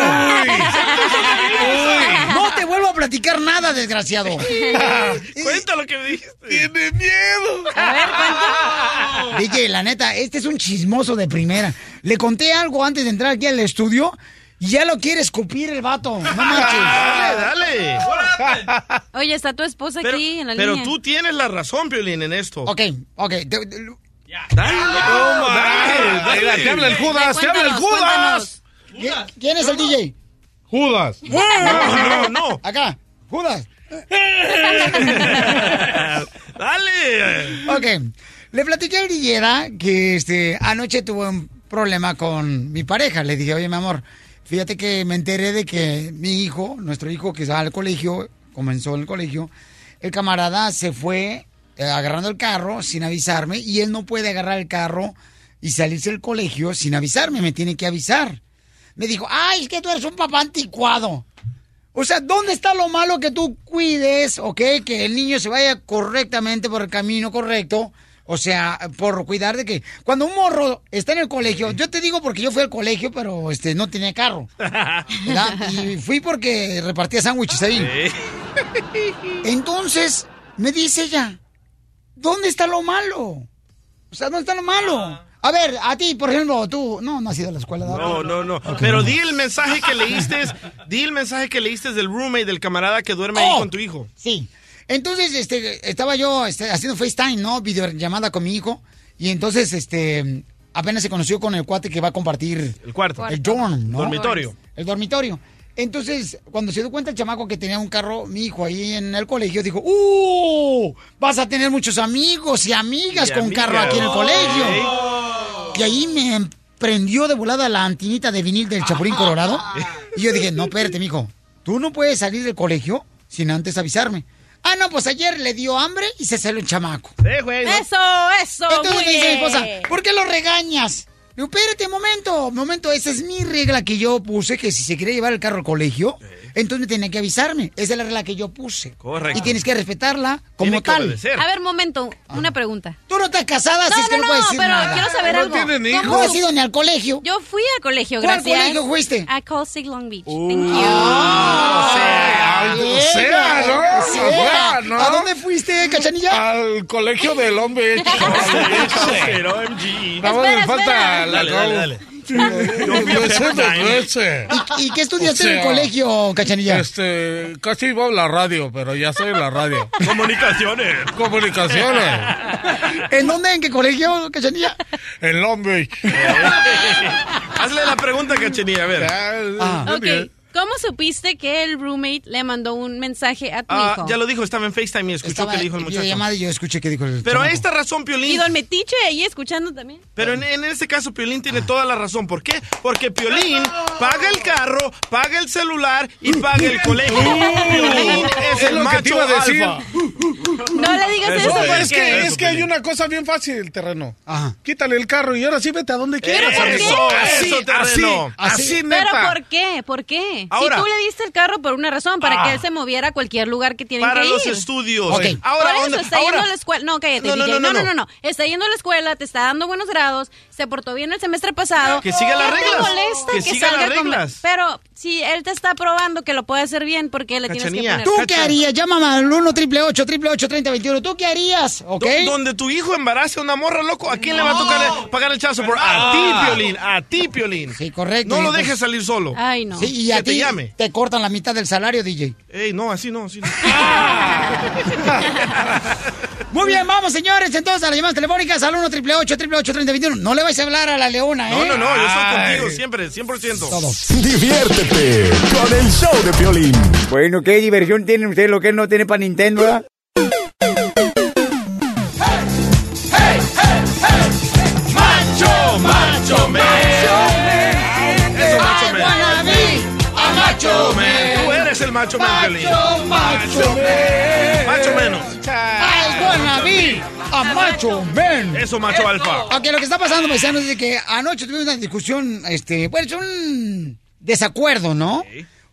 No te vuelvo a platicar nada, desgraciado. Cuenta lo que me dijiste. Tiene miedo. A ver. DJ, la neta, este es un chismoso de primera. Le conté algo antes de entrar aquí al estudio y ya lo quiere escupir el vato. No manches. Dale, dale. Oye, está tu esposa aquí en la Pero línea. tú tienes la razón, Piolín, en esto. Ok, ok. Dale, No, dale, dale. Te habla el Judas, te habla el Judas. ¿Qui- ¿Quién es el DJ? Judas. No, no. Acá, Judas. Dale. Ok. Le platiqué al DJ ¿verdad? que este, anoche tuve un problema con mi pareja. Le dije, oye, mi amor, fíjate que me enteré de que mi hijo, nuestro hijo que va al colegio, comenzó en el colegio, el camarada se fue agarrando el carro sin avisarme y él no puede agarrar el carro y salirse del colegio sin avisarme, me tiene que avisar. Me dijo, ay, es que tú eres un papá anticuado. O sea, ¿dónde está lo malo que tú cuides, ok? Que el niño se vaya correctamente por el camino correcto. O sea, por cuidar de que cuando un morro está en el colegio, yo te digo porque yo fui al colegio, pero este no tenía carro. ¿verdad? Y fui porque repartía sándwiches ahí. Entonces, me dice ella, ¿dónde está lo malo? O sea, ¿dónde está lo malo? A ver, a ti, por ejemplo, tú, no, no has ido a la escuela. No, no, no. Ok, Pero no. di el mensaje que leíste, di el mensaje que leíste del roommate, del camarada que duerme ahí Oh. con tu hijo. Sí. Entonces, este, estaba yo este, haciendo FaceTime, ¿no? Videollamada con mi hijo. Y entonces, este, apenas se conoció con el cuate que va a compartir. El cuarto. El dorm, ¿no? Dormitorio. El dormitorio. Entonces, cuando se dio cuenta el chamaco que tenía un carro, mi hijo ahí en el colegio, dijo, ¡Uh! Vas a tener muchos amigos y amigas Y con carro aquí en el Oh. colegio. Y ahí me prendió de volada la antinita de vinil del Chapulín Colorado. Y yo dije, no, espérate, mijo. Tú no puedes salir del colegio sin antes avisarme. Ah, no, pues ayer le dio hambre y se salió el chamaco. Eso, eso. Entonces dice mi esposa, ¿por qué lo regañas? Digo, espérate un momento, momento, esa es mi regla que yo puse, que si se quería llevar el carro al colegio, entonces tenía que avisarme. Esa es la regla que yo puse. Correcto. Y tienes que respetarla como Tiene tal. obedecer. A ver, momento, una pregunta. Tú no estás casada, así No, es que no, no, puedes no, decir pero nada. quiero saber algo. No ¿Cómo? has ido ni al colegio. Yo fui al colegio, ¿Cuál gracias. colegio fuiste? A Call Sig Long Beach. Uh. Thank you. Ah, o sea, Sea, ¿no? o sea. O sea, ¿no? ¿A dónde fuiste, cachanilla? Al colegio del hombre. Pero. Nada más me falta la Dale, dale. ¿Y, y qué estudiaste O en el colegio, cachanilla? Este, casi iba a la radio, pero ya soy en la radio. Comunicaciones. Comunicaciones. ¿En dónde? ¿En qué colegio, cachanilla? En Long Beach. Hazle la pregunta, Cachenía, a ver. Ah. Ok, ¿cómo supiste que el roommate le mandó un mensaje a tu Ah, hijo? ya lo dijo, estaba en FaceTime y escuchó Estaba que dijo el muchacho. videollamada y yo escuché que dijo el Pero a esta razón, Piolín. Y Don Metiche ahí escuchando también. Pero en, en este caso, Piolín tiene toda la razón. ¿Por qué? Porque Piolín paga el carro, paga el celular y paga el colegio. Piolín es Es el lo que te macho iba a decir. alfa. No le digas eso, No, porque... es que, es Eso, que hay una cosa bien fácil, terreno. Ajá. Quítale el carro y ahora sí vete a donde quieras. ¿por amigo. qué? Así, Eso, así, terreno. así, Pero neta. ¿por qué? ¿Por qué? Ahora- si tú le diste el carro por una razón, para Ah. que él se moviera a cualquier lugar que tiene Para que los ir. estudios. Ok. Ahora, Por eso ¿dónde- está ahora- yendo a la escuela. No, cállate, No, no, DJ. no, no, no, no, Está yendo a la escuela, te está dando buenos grados, se portó bien el semestre pasado. Que siga las ¿Qué reglas, te molesta que que, siga salga las con- reglas. Pero si él te está probando que lo puede hacer bien, ¿por qué le tienes que poner? ¿Tú Cacha. qué harías? Llámame al 1 triple 8 3021 ¿Tú qué harías? ¿Ok? Do- Donde tu hijo embarace a una morra, loco, ¿a quién le va a tocar pagar el chazo por A ti, Piolín, a ti, Piolín. Sí, correcto. No lo dejes salir solo. Ay, no. Sí, y a Que te llame. te cortan la mitad del salario, DJ. Ey, no, así no, así no. Muy bien, vamos, señores, entonces a las llamadas telefónicas al 1 triple 8 3021 No le vais a hablar a la leona, ¿eh? No, no, no, yo estoy Ay. contigo siempre, 100%. Todo. Diviértete con el show de Piolín. Bueno, ¿qué diversión tiene usted lo que no tiene para Nintendo, ¿verdad? El macho, man, Piolín. macho Macho menos. I wanna be a macho man. Eso, macho alfa. Ok, lo que está pasando, paisanos, es de que anoche tuvimos una discusión, este, bueno, es un desacuerdo, ¿no?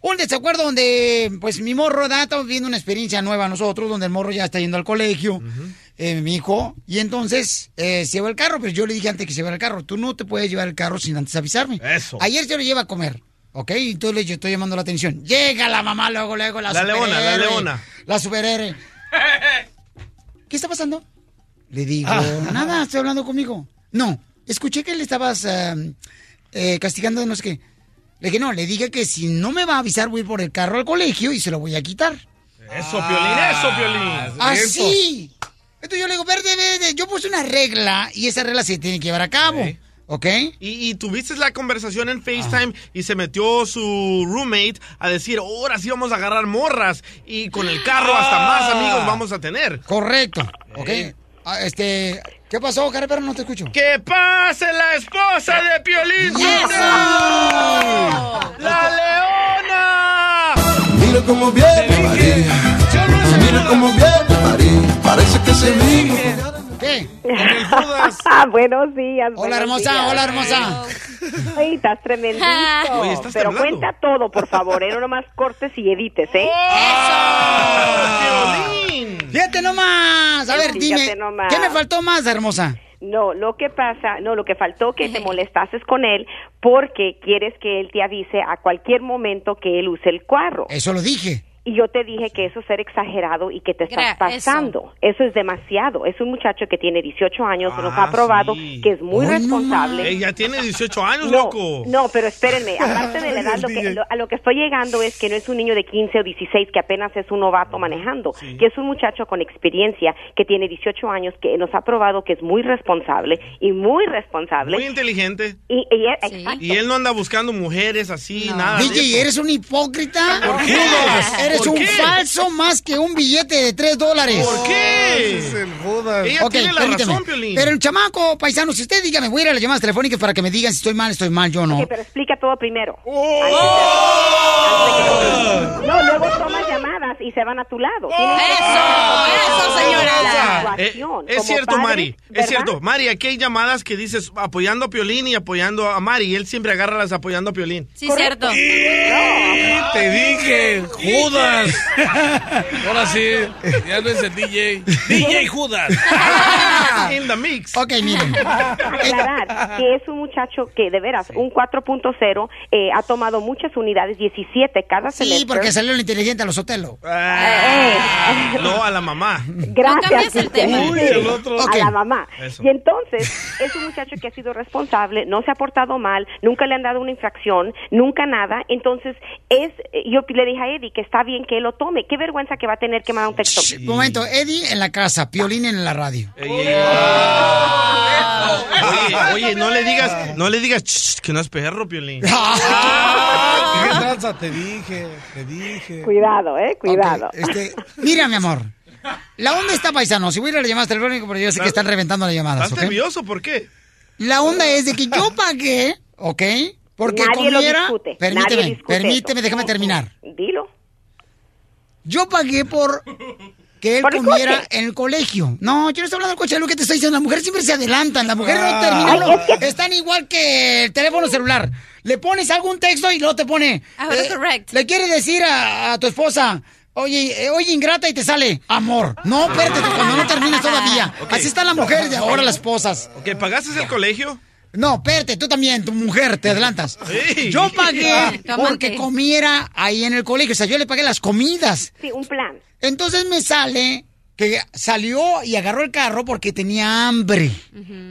Un desacuerdo donde, pues, mi morro, ¿verdad? estamos viviendo una experiencia nueva nosotros, donde el morro ya está yendo al colegio, eh, mi hijo, y entonces eh, se lleva el carro, pero yo le dije antes que se llevara el carro, tú no te puedes llevar el carro sin antes avisarme. Eso. Ayer se lo lleva a comer. ¿Ok? Y entonces yo estoy llamando la atención. Llega la mamá luego, luego, la, La leona, la leona. La superhéroe. ¿Qué está pasando? Le digo, Ah. nada, estoy hablando conmigo. No, escuché que le estabas eh, eh, castigando de no sé qué. Le dije, no, le dije que si no me va a avisar voy a ir por el carro al colegio y se lo voy a quitar. Eso, Piolín, eso, Piolín. Así. Entonces yo le digo, verde, verde, yo puse una regla y esa regla se tiene que llevar a cabo. ¿Ok? Y, y tuviste la conversación en FaceTime y se metió su roommate a decir, ahora sí vamos a agarrar morras y con el carro hasta más amigos vamos a tener. Correcto. ¿Ok? Ah, este, ¿qué pasó, Carepero? No te escucho. ¡Que pase la esposa de Piolín. ¡La leona! Mira cómo viene María. Mira cómo viene María. Parece que se vino. ¿Qué? Buenos días. Hola, buenos hermosa, días. hola, hermosa. Ay, estás tremendito. Oye, estás Pero temblando. cuenta todo, por favor. ¿eh? No nomás cortes y edites, ¿eh? Fíjate nomás. A ver, Fíjate dime, nomás. ¿qué me faltó más, hermosa? No, lo que pasa, no, lo que faltó que te molestases con él porque quieres que él te avise a cualquier momento que él use el carro. Eso lo dije. Y yo te dije que eso es ser exagerado y que te estás Gra- pasando. Eso. es demasiado. Es un muchacho que tiene 18 años, nos Ah, ha probado sí. que es muy responsable. Ella tiene 18 años, No, loco. no, pero espérenme, aparte de la edad, lo que, lo- a lo que estoy llegando es que no es un niño de 15 o 16 que apenas es un novato manejando, que es un muchacho con experiencia que tiene 18 años, que nos ha probado que es muy responsable y muy responsable. Muy inteligente. y, y- exacto. Y él no anda buscando mujeres así, nada. de DJ, eres un hipócrita. ¿Por qué? Eres ¿Por un qué? falso más que un billete de 3 dólares. ¿Por qué? Ella Ok, tiene la permíteme. razón, Piolín. Pero el chamaco, paisano, si usted dígame, voy a ir a las llamadas telefónicas para que me digan si estoy mal, estoy mal, yo no. Ok, pero explica todo primero. Oh. Antes de- No, luego tomas llamadas y se van a tu lado. Tienes que- eso, señora. La Eh, es cierto, padre, Mari. ¿verdad? Es cierto. Mari, aquí hay llamadas que dices apoyando a Piolín y apoyando a Mari. Y él siempre agarra las apoyando a Piolín. Sí, cierto. Te dije, Judas. Ahora sí, ya no es el DJ. DJ Judas. In the mix. Ok, miren. aclarar que es un muchacho que de veras un 4.0 eh, ha tomado muchas unidades 17 cada Sí, semestre porque salió el inteligente a los hotelos. Ah, no, a la mamá. Gracias. el tema. Sí, Uy, el otro. A la mamá. Eso. Y entonces, es un muchacho que ha sido responsable, no se ha portado mal, nunca le han dado una infracción, nunca nada. Entonces, es yo le dije a Eddie que está bien que él lo tome. Qué vergüenza que va a tener que mandar un texto. Un momento, Eddie en la casa, Piolín en la radio. Oye, oye, no le digas, no le digas "Ch, que no es perro, Piolín. ¿Qué tranza? Te dije, te dije. Cuidado, eh, cuidado. Este, mira, mi amor. La onda está paisano. Si voy a ir a las llamadas telefónicas, pero yo sé que están reventando las llamadas. ¿Estás nervioso? ¿Por qué? La onda es de que yo pagué, ¿ok? Porque Nadie lo comiera. discute, Permíteme, nadie discute permíteme, eso. déjame terminar. Dilo. Yo pagué por que él ¿Por el comiera en el colegio. No, yo no estoy hablando del coche, es lo que te estoy diciendo. Las mujeres siempre se adelantan. Las mujeres no terminan. Ay, no. es que- Están igual que el teléfono celular. Le pones algún texto y luego te pone. eh, Autocorrect. Le quiere decir a, a tu esposa. Oye, eh, oye, ingrata y te sale amor. No, espérate, cuando no terminas todavía. Así están las mujeres de ahora, las esposas. ¿Que pagaste el colegio? No, espérate, tú también, tu mujer, te adelantas. Sí. Yo pagué amante. porque comiera ahí en el colegio. O sea, yo le pagué las comidas. Sí, un plan. Entonces me sale que salió y agarró el carro porque tenía hambre.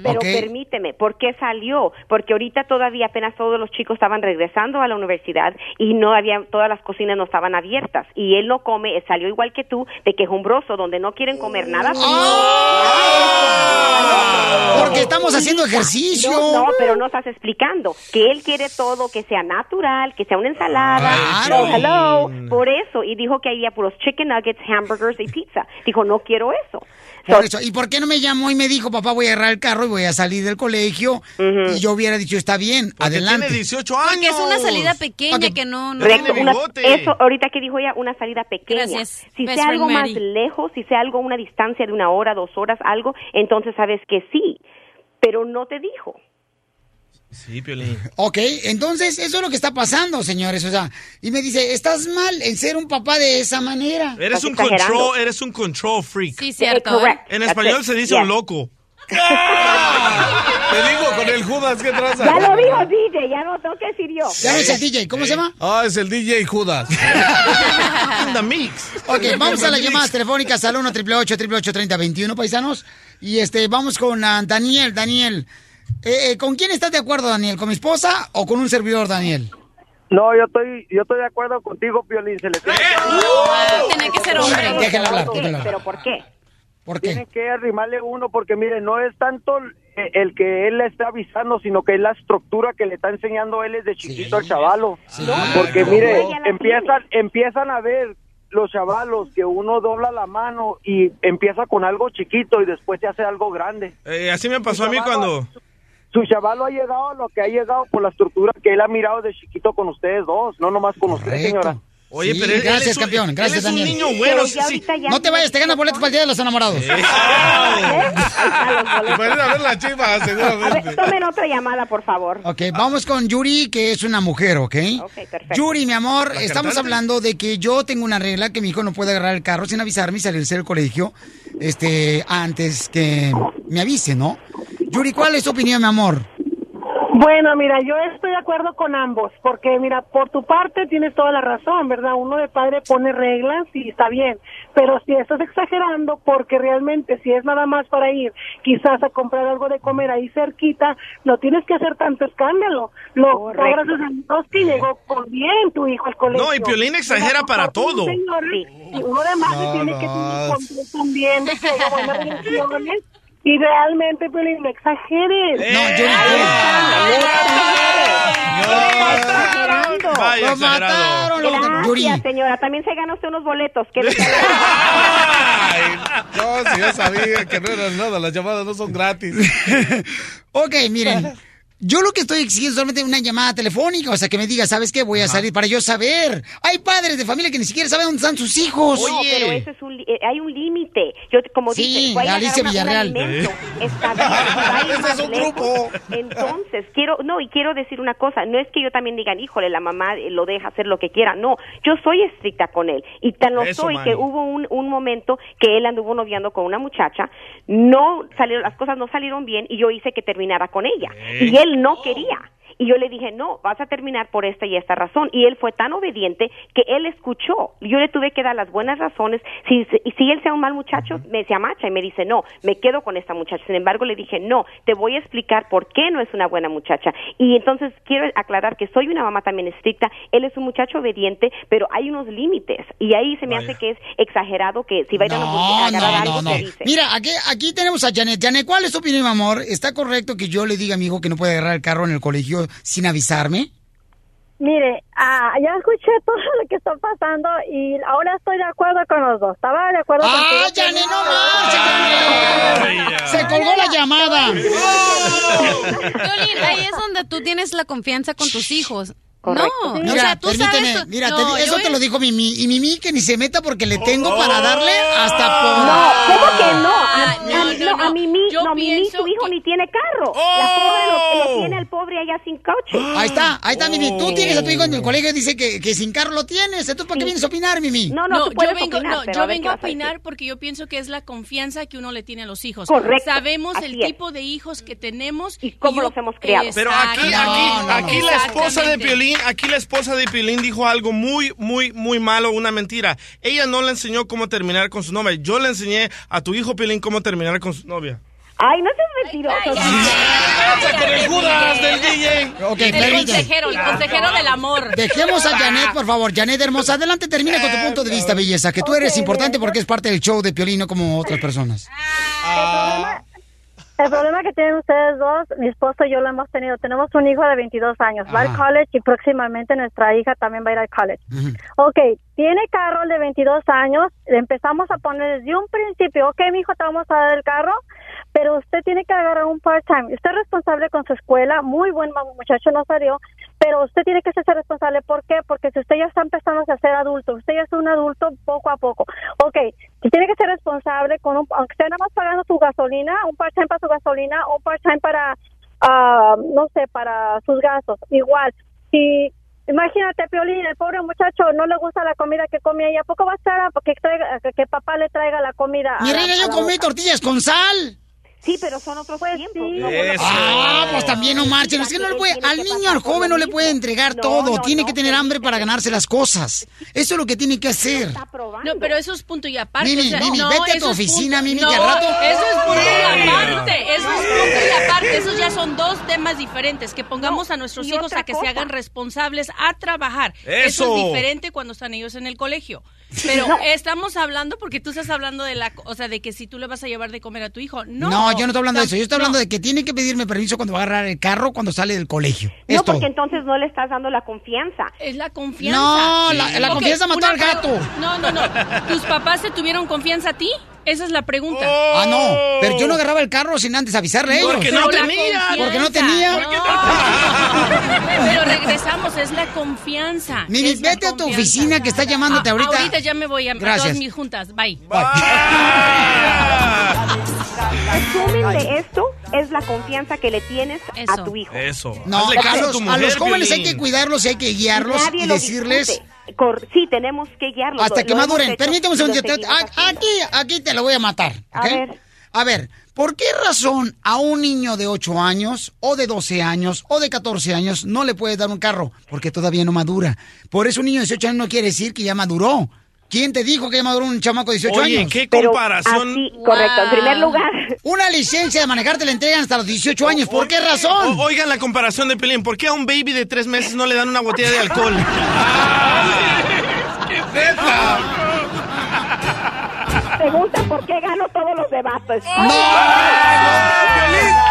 Pero permíteme, ¿por qué salió? Porque ahorita todavía apenas todos los chicos estaban regresando a la universidad y no había, todas las cocinas no estaban abiertas. Y él no come, salió igual que tú, de quejumbroso, donde no quieren comer nada. Porque estamos haciendo ejercicio. No, no, pero no estás explicando que él quiere todo que sea natural, que sea una ensalada. Claro. No, hello, por eso. Y dijo que había puros chicken nuggets, hamburgers y pizza. Dijo, no quiero eso. Por eso. ¿Y por qué no me llamó y me dijo, papá, voy a agarrar el carro y voy a salir del colegio? Y yo hubiera dicho, está bien, adelante. tiene 18 años. Porque es una salida pequeña que no... no tiene una- bigote. eso ahorita que dijo ella, una salida pequeña. Gracias, Si best sea algo más lejos, si sea algo una distancia de una hora, dos horas, algo, entonces sabes que sí, pero no te dijo. Sí, Piolín. Ok, entonces eso es lo que está pasando, señores. O sea, y me dice, estás mal en ser un papá de esa manera. Eres un control, eres un control freak. Sí, cierto. correct. En That's español se dice un loco. Te digo, con el Judas, ¿qué traza? Ya lo dijo DJ, ya no tengo que decir yo. Ya no es el DJ, ¿cómo se llama? Ah, es el DJ Judas. In the mix. Ok, vamos a las llamadas telefónicas al 1 888 3021 paisanos. Y este, vamos con ah, Daniel. Daniel, eh, eh, ¿con quién estás de acuerdo, Daniel? ¿Con mi esposa o con un servidor, Daniel? No, yo estoy, yo estoy de acuerdo contigo, Piolín. Se le tiene Tiene que ser hombre. Hablar, hablar. ¿Pero por qué? ¿Por qué? Tiene que arrimarle uno porque, mire, no es tanto el- que él le esté avisando, sino que es la estructura que le está enseñando él desde chiquito al chavalo. Porque, mire, empiezan, empiezan a ver los chavalos que uno dobla la mano y empieza con algo chiquito y después se hace algo grande. Eh, así me pasó a mí cuando... Su chavalo ha llegado a lo que ha llegado por la estructura que él ha mirado de chiquito con ustedes dos, no nomás con usted, señora. Oye, Sí, pero él- él gracias, es un- campeón. él Gracias, es un Daniel. niño bueno, sí, sí. No te vayas, te ganas boletos para el Día de los Enamorados. Para ir a ver la chiva, A ver, seguramente. tomen otra llamada, por favor. Ok, vamos con Yuri, que es una mujer, ¿ok? Ok, perfecto. Yuri, mi amor, ¿La estamos cantante? hablando de que yo tengo una regla que mi hijo no puede agarrar el carro sin avisarme y salirse del colegio este, antes que me avise, ¿no? Yuri, ¿cuál es tu opinión, mi amor? Bueno, mira, yo estoy de acuerdo con ambos, porque mira, por tu parte tienes toda la razón, ¿verdad? Uno de padre pone reglas y está bien, pero si estás exagerando, porque realmente si es nada más para ir quizás a comprar algo de comer ahí cerquita, no tienes que hacer tanto escándalo. Lo Correcto. gracias a Dios que llegó con bien tu hijo al colegio. No, y Piolín exagera para todo. Señor, y uno de más No, tiene no. que tener también de que haya buenas relaciones. Y realmente, Piolín, no exageres. No, Yuri, Exagerando. Vaya Lo mataron, lo- Gracias, Yuri. señora. También se ganó usted unos boletos. ¿Qué No, si yo sabía que no era nada, las llamadas no son gratis. Ok, miren. Yo lo que estoy exigiendo es solamente una llamada telefónica, o sea, que me diga, ¿sabes qué? Voy a salir para yo saber. Hay padres de familia que ni siquiera saben dónde están sus hijos. No, pero eso es un, li- eh, hay un límite. Yo, te- como Sí, dice, voy a Alicia un Villarreal. alimento. Ese es un grupo. Entonces, quiero, no, y quiero decir una cosa, no es que yo también diga, híjole, la mamá eh, lo deja hacer lo que quiera, no, yo soy estricta con él, y tan lo Eso, soy que hubo un, un momento que él anduvo noviando con una muchacha, no salieron, las cosas no salieron bien, y yo hice que terminara con ella, Ey. y él no quería. Y yo le dije, no, vas a terminar por esta y esta razón. Y él fue tan obediente que él escuchó. Yo le tuve que dar las buenas razones. Si, si, si él sea un mal muchacho, me se amacha y me dice, no, me quedo con esta muchacha. Sin embargo, le dije, no, te voy a explicar por qué no es una buena muchacha. Y entonces quiero aclarar que soy una mamá también estricta. Él es un muchacho obediente, pero hay unos límites. Y ahí se me hace que es exagerado que si va a ir a, una- a agarrar no, algo, no. dice. Mira, aquí, aquí tenemos a Janet. Janet, ¿cuál es tu opinión, mi amor? ¿Está correcto que yo le diga a mi hijo que no puede agarrar el carro en el colegio sin avisarme? Mire, ah, ya escuché todo lo que está pasando y ahora estoy de acuerdo con los dos. Estaba de acuerdo ¡Ah, contigo. Janet, no marches, Se colgó la llamada. Piolín, ahí es donde tú tienes la confianza con tus hijos. No, o Mira, sea, tú permíteme, sabes... mira, no, te- eso yo- te lo dijo Mimi. Y Mimi que ni se meta porque le tengo para darle hasta por... No, ¿cómo que no? A, a- no, no, no, a no. Mimi, Yo no, Mimi, su hijo que- ni tiene carro. La pobre lo, lo tiene el pobre allá sin coche. Ahí está, ahí está, Mimi. Tú tienes a tu hijo en el colegio y dice que, que sin carro lo tienes. Entonces, ¿para qué vienes a opinar, Mimi? No, No, yo vengo, no, yo vengo a opinar porque yo pienso que es la confianza que uno le tiene a los hijos. Correcto, Sabemos el es. tipo de hijos que tenemos y cómo los hemos criado. Pero aquí, aquí, aquí la esposa de. Piolín, aquí la esposa de Piolín dijo algo muy, muy, muy malo, una mentira. Ella no le enseñó cómo terminar con su novia. Yo le enseñé a tu hijo Piolín cómo terminar con su novia. Ay, no seas mentiroso. con el Judas del DJ. Ok, el consejero, el consejero del amor. Dejemos a Janet, por favor. Janet, hermosa, adelante, termina con tu punto de vista, belleza. Que tú eres importante porque es parte del show de Piolín, no como otras personas. El problema que tienen ustedes dos, mi esposo y yo lo hemos tenido. Tenemos un hijo de 22 años, va al college y próximamente nuestra hija también va a ir al college. Ok, tiene carro el de 22 años, le empezamos a poner desde un principio, ok, mi hijo, te vamos a dar el carro, pero usted tiene que agarrar un part-time. Usted es responsable con su escuela, muy buen muchacho no salió, pero usted tiene que ser responsable. ¿Por qué? Porque si usted ya está empezando a ser adulto, usted ya es un adulto poco a poco. Ok, si tiene que ser responsable con un, aunque esté nada más pagando su gasolina, un part-time para su gasolina, un part-time para, ah, no sé, para sus gastos. Igual, si Imagínate, Piolín, el pobre muchacho no le gusta la comida que come ahí. ¿A poco va a estar a que, traiga, que papá le traiga la comida? a Mi la- reina, a yo comí tortillas con sal. Sí, pero son otros tiempos. ¿no? Ah, pues también no marchen. Es que no le puede, al niño, al joven no le puede entregar todo. tiene que tener hambre para ganarse las cosas. Eso es lo que tiene que hacer. No, pero eso es punto y aparte. Mimi, o sea, Mimi, no, vete a tu eso es oficina, punto- Mimi, no, que al rato- Eso es punto y aparte. Eso es punto y aparte. Esos ya son dos temas diferentes. Que pongamos a nuestros hijos a que se hagan responsables a trabajar. Eso, Eso. es diferente cuando están ellos en el colegio. Pero No. estamos hablando porque tú estás hablando de la, o sea, de que si tú le vas a llevar de comer a tu hijo. No, No, yo no estoy hablando de eso. Yo estoy No. hablando de que tiene que pedirme permiso cuando va a agarrar el carro cuando sale del colegio. No, Es todo. porque entonces no le estás dando la confianza. Es la confianza. No, la- la confianza mató una al gato. No, no, no. ¿Tus papás te tuvieron confianza a ti? Esa es la pregunta. Ah, no. Pero yo no agarraba el carro sin antes avisarle a ellos. Porque no tenía. confianza. Porque no tenía. Pero regresamos, es la confianza. Mimi, vete a tu oficina que está llamándote Ah, ahorita. Ahorita ya me voy a, a Gracias. todas mis juntas. Bye. Resumen de esto es la confianza que le tienes a tu hijo. Eso. No, a los, a los jóvenes hay que cuidarlos y hay que guiarlos Nadie y decirles discute. Cor- sí, tenemos que guiarlos. hasta Lo- que lo maduren. Permíteme un segundo. seguimos A- Aquí, aquí te lo voy a matar. A ver. A ver, ¿por qué razón a un niño de 8 años, o de 12 años, o de 14 años no le puedes dar un carro? Porque todavía no madura. Por eso un niño de 18 años no quiere decir que ya maduró. ¿Quién te dijo que ya maduró un chamaco de 18 Oye, años? qué Pero comparación. así, correcto. En primer lugar. Una licencia de manejar te la entregan hasta los 18 años. ¿Por qué razón? O- oigan la comparación de Pelín. ¿Por qué a un baby de tres meses no le dan una botella de alcohol? Pregunta por qué gano todos los debates. ¡No!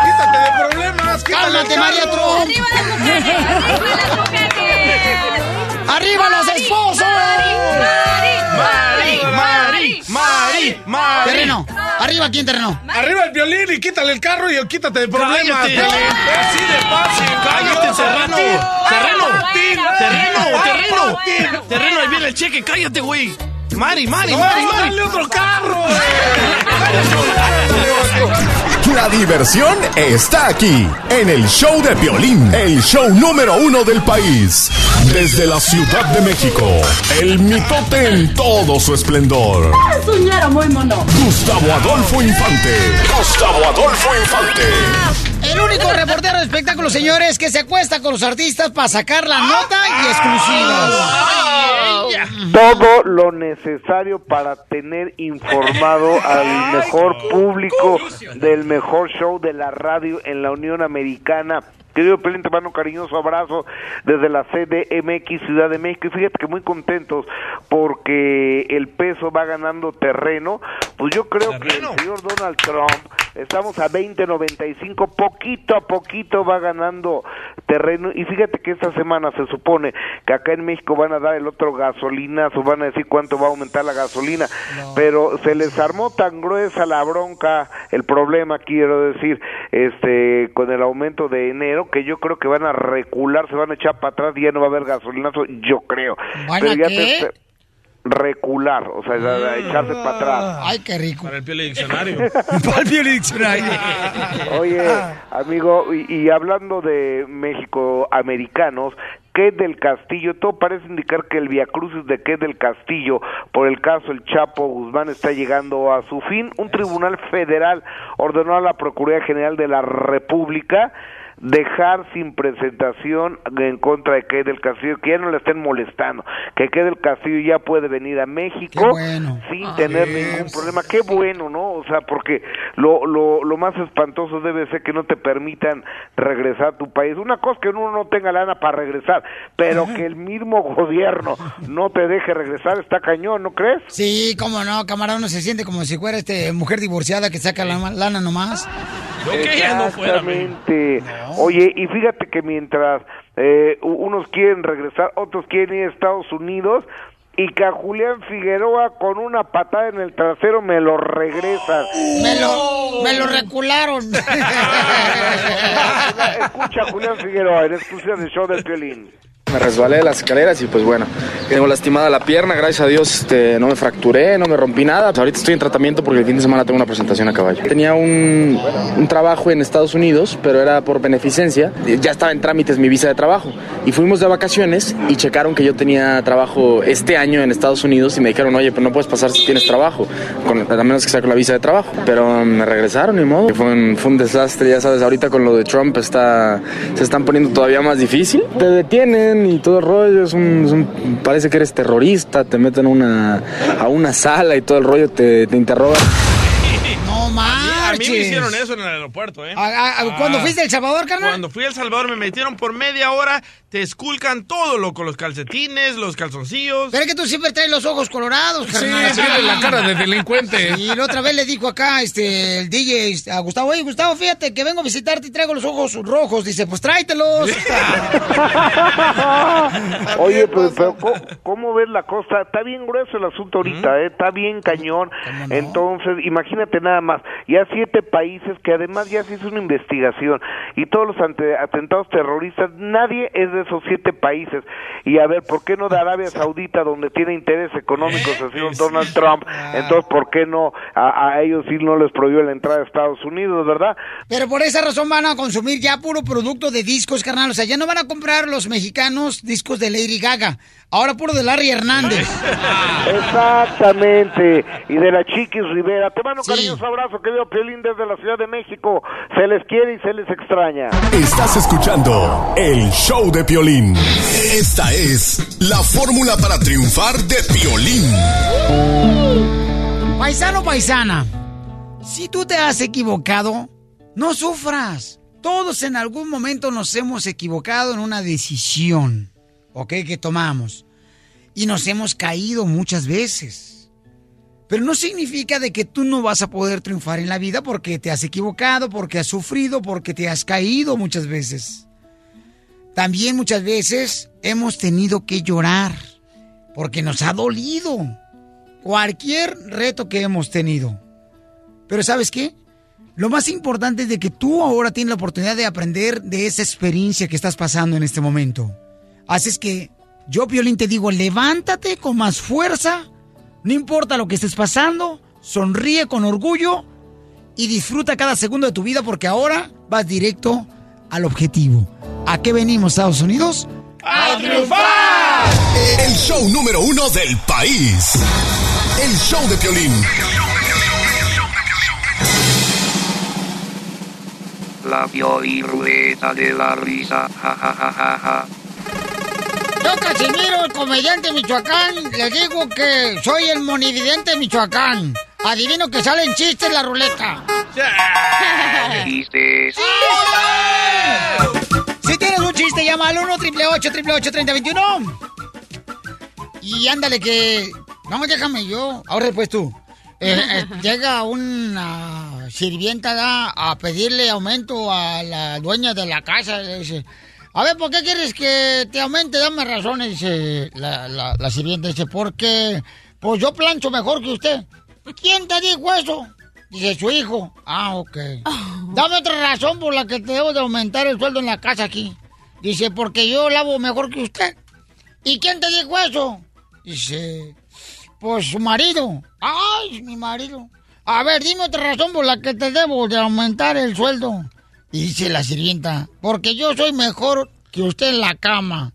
¡Quítate de problemas! ¡Cálmate, María Trump! ¡Arriba las mujeres! ¡Arriba las mujeres! ¡Arriba los esposos! ¡Mari, Mari, Mari, Mari! Terreno. ¿Arriba quién terreno? Arriba el violín y quítale el carro y quítate de problemas. Así de fácil. Cállate, Serrano. Serrano. Terreno, terreno. Terreno, ahí viene el cheque. Cállate, güey. Mari, Mari, Mari, Mari. dale otro carro. La diversión está aquí, en el show de Piolín, el show número uno del país. Desde la Ciudad de México, el mitote en todo su esplendor. Suñero muy mono. Gustavo Adolfo Infante. Gustavo Adolfo Infante. El único reportero de espectáculos, señores, que se acuesta con los artistas para sacar la nota y exclusivas. todo lo necesario para tener informado al mejor público del mejor show de la radio en la Unión Americana. Querido Pelín, te mando un cariñoso abrazo desde la CDMX Ciudad de México. Y fíjate que muy contentos porque el peso va ganando terreno. Pues yo creo que el señor Donald Trump, estamos a 20.95, poquito a poquito va ganando terreno. Y fíjate que esta semana se supone que acá en México van a dar el otro gasolinazo, van a decir cuánto va a aumentar la gasolina, pero se les armó tan gruesa la bronca, el problema quiero decir, este con el aumento de enero que yo creo que van a recular, se van a echar para atrás y ya no va a haber gasolinazo, yo creo. ¿Van Pero a ya qué? te- recular, o sea, echarse para atrás. Ay, qué rico. Para el Piolín Diccionario. Para el Piolín Diccionario. Oye, amigo, y, y hablando de México americanos, ¿qué del Castillo? Todo parece indicar que el viacrucis de qué del Castillo por el caso El Chapo Guzmán está llegando a su fin. Un tribunal federal ordenó a la Procuraduría General de la República dejar sin presentación en contra de que del Castillo, que ya no le estén molestando, que que del Castillo ya puede venir a México bueno. sin tener ningún problema. Qué bueno, ¿no? O sea, porque lo, lo, lo más espantoso debe ser que no te permitan regresar a tu país. Una cosa que uno no tenga lana para regresar, pero que el mismo gobierno no te deje regresar está cañón, ¿no crees? Sí, cómo no, camarada, uno se siente como si fuera este mujer divorciada que saca la lana nomás. Exactamente. Oye, y fíjate que mientras eh, unos quieren regresar, otros quieren ir a Estados Unidos, y que a Julián Figueroa con una patada en el trasero me lo regresan. Me lo, me lo recularon. Escucha, Julián Figueroa, en exclusiva del show del violín. Me resbalé de las escaleras y pues bueno, tengo lastimada la pierna, gracias a Dios este, no me fracturé, no me rompí nada. Pues ahorita estoy en tratamiento porque el fin de semana tengo una presentación a caballo. Tenía un, un trabajo en Estados Unidos, pero era por beneficencia. Ya estaba en trámites mi visa de trabajo y fuimos de vacaciones y checaron que yo tenía trabajo este año en Estados Unidos y me dijeron, oye, pero no puedes pasar si tienes trabajo, con, a menos que saco la visa de trabajo. Pero me regresaron, ni modo. Fue un, fue un desastre, ya sabes, ahorita con lo de Trump está, se están poniendo todavía más difícil. Te detienen y todo el rollo, es un, un- parece que eres terrorista, te meten una, a una sala y todo el rollo, te, te interrogan. No A mí me hicieron eso en el aeropuerto, ¿eh? Ah, ah, ¿Cuándo fuiste a El Salvador, carnal? Cuando fui a El Salvador me metieron por media hora, te esculcan todo, loco, los calcetines, los calzoncillos. Pero es que tú siempre traes los ojos colorados, carnal. tiene la cara de delincuente. Y la otra vez le dijo acá este, el DJ a Gustavo, oye, Gustavo, fíjate que vengo a visitarte y traigo los ojos rojos. Dice, pues tráetelos. Oye, pues, pero ¿cómo, cómo ves la cosa? Está bien grueso el asunto ahorita, ¿eh? Está bien cañón. Entonces, imagínate nada más. Ya siete países que además ya se hizo una investigación y todos los ante- atentados terroristas, nadie es de esos siete países. Y a ver, ¿por qué no de Arabia Saudita, donde tiene intereses económicos el señor Donald Trump? Entonces, ¿por qué no a, a ellos sí no les prohibió la entrada a Estados Unidos, verdad? Pero por esa razón van a consumir ya puro producto de discos, carnal. O sea, ya no van a comprar los mexicanos discos de Lady Gaga. Ahora puro de Larry Hernández. Exactamente. Y de la Chiquis Rivera. Te mando un cariñoso abrazo, querido Piolín, desde la Ciudad de México. Se les quiere y se les extraña. Estás escuchando el show de Piolín. Esta es la fórmula para triunfar de Piolín. Paisano, paisana, si tú te has equivocado, no sufras. Todos en algún momento nos hemos equivocado en una decisión, ¿ok? Que tomamos. Y nos hemos caído muchas veces. Pero no significa de que tú no vas a poder triunfar en la vida porque te has equivocado, porque has sufrido, porque te has caído muchas veces. También muchas veces hemos tenido que llorar porque nos ha dolido cualquier reto que hemos tenido. Pero ¿sabes qué? Lo más importante es de que tú ahora tienes la oportunidad de aprender de esa experiencia que estás pasando en este momento. Así es que yo, Piolín, te digo, levántate con más fuerza, no importa lo que estés pasando, sonríe con orgullo y disfruta cada segundo de tu vida porque ahora vas directo al objetivo. ¿A qué venimos, Estados Unidos? ¡A triunfar! El show número uno del país. El show de Piolín. La Pioliruleta de la risa. Ja, ja, ja, ja, ja. Yo, Casimiro, el comediante Michoacán, les digo que soy el monividente de Michoacán. Adivino que salen chistes en la ruleta. Chistes. Si tienes un chiste, llama al 1 888 3021 Y ándale que... No, déjame yo. Ahora después tú. Eh, eh, llega una sirvienta ¿da? a pedirle aumento a la dueña de la casa. Le dice, a ver, ¿por qué quieres que te aumente? Dame razones. Dice la, la, la sirvienta. Dice, porque pues yo plancho mejor que usted. ¿Quién te dijo eso? Dice su hijo. Ah, ok. Dame otra razón por la que te debo de aumentar el sueldo en la casa aquí. Dice, porque yo lavo mejor que usted. ¿Y quién te dijo eso? Dice, pues su marido. Ay, mi marido. A ver, dime otra razón por la que te debo de aumentar el sueldo. Y dice la sirvienta, porque yo soy mejor que usted en la cama.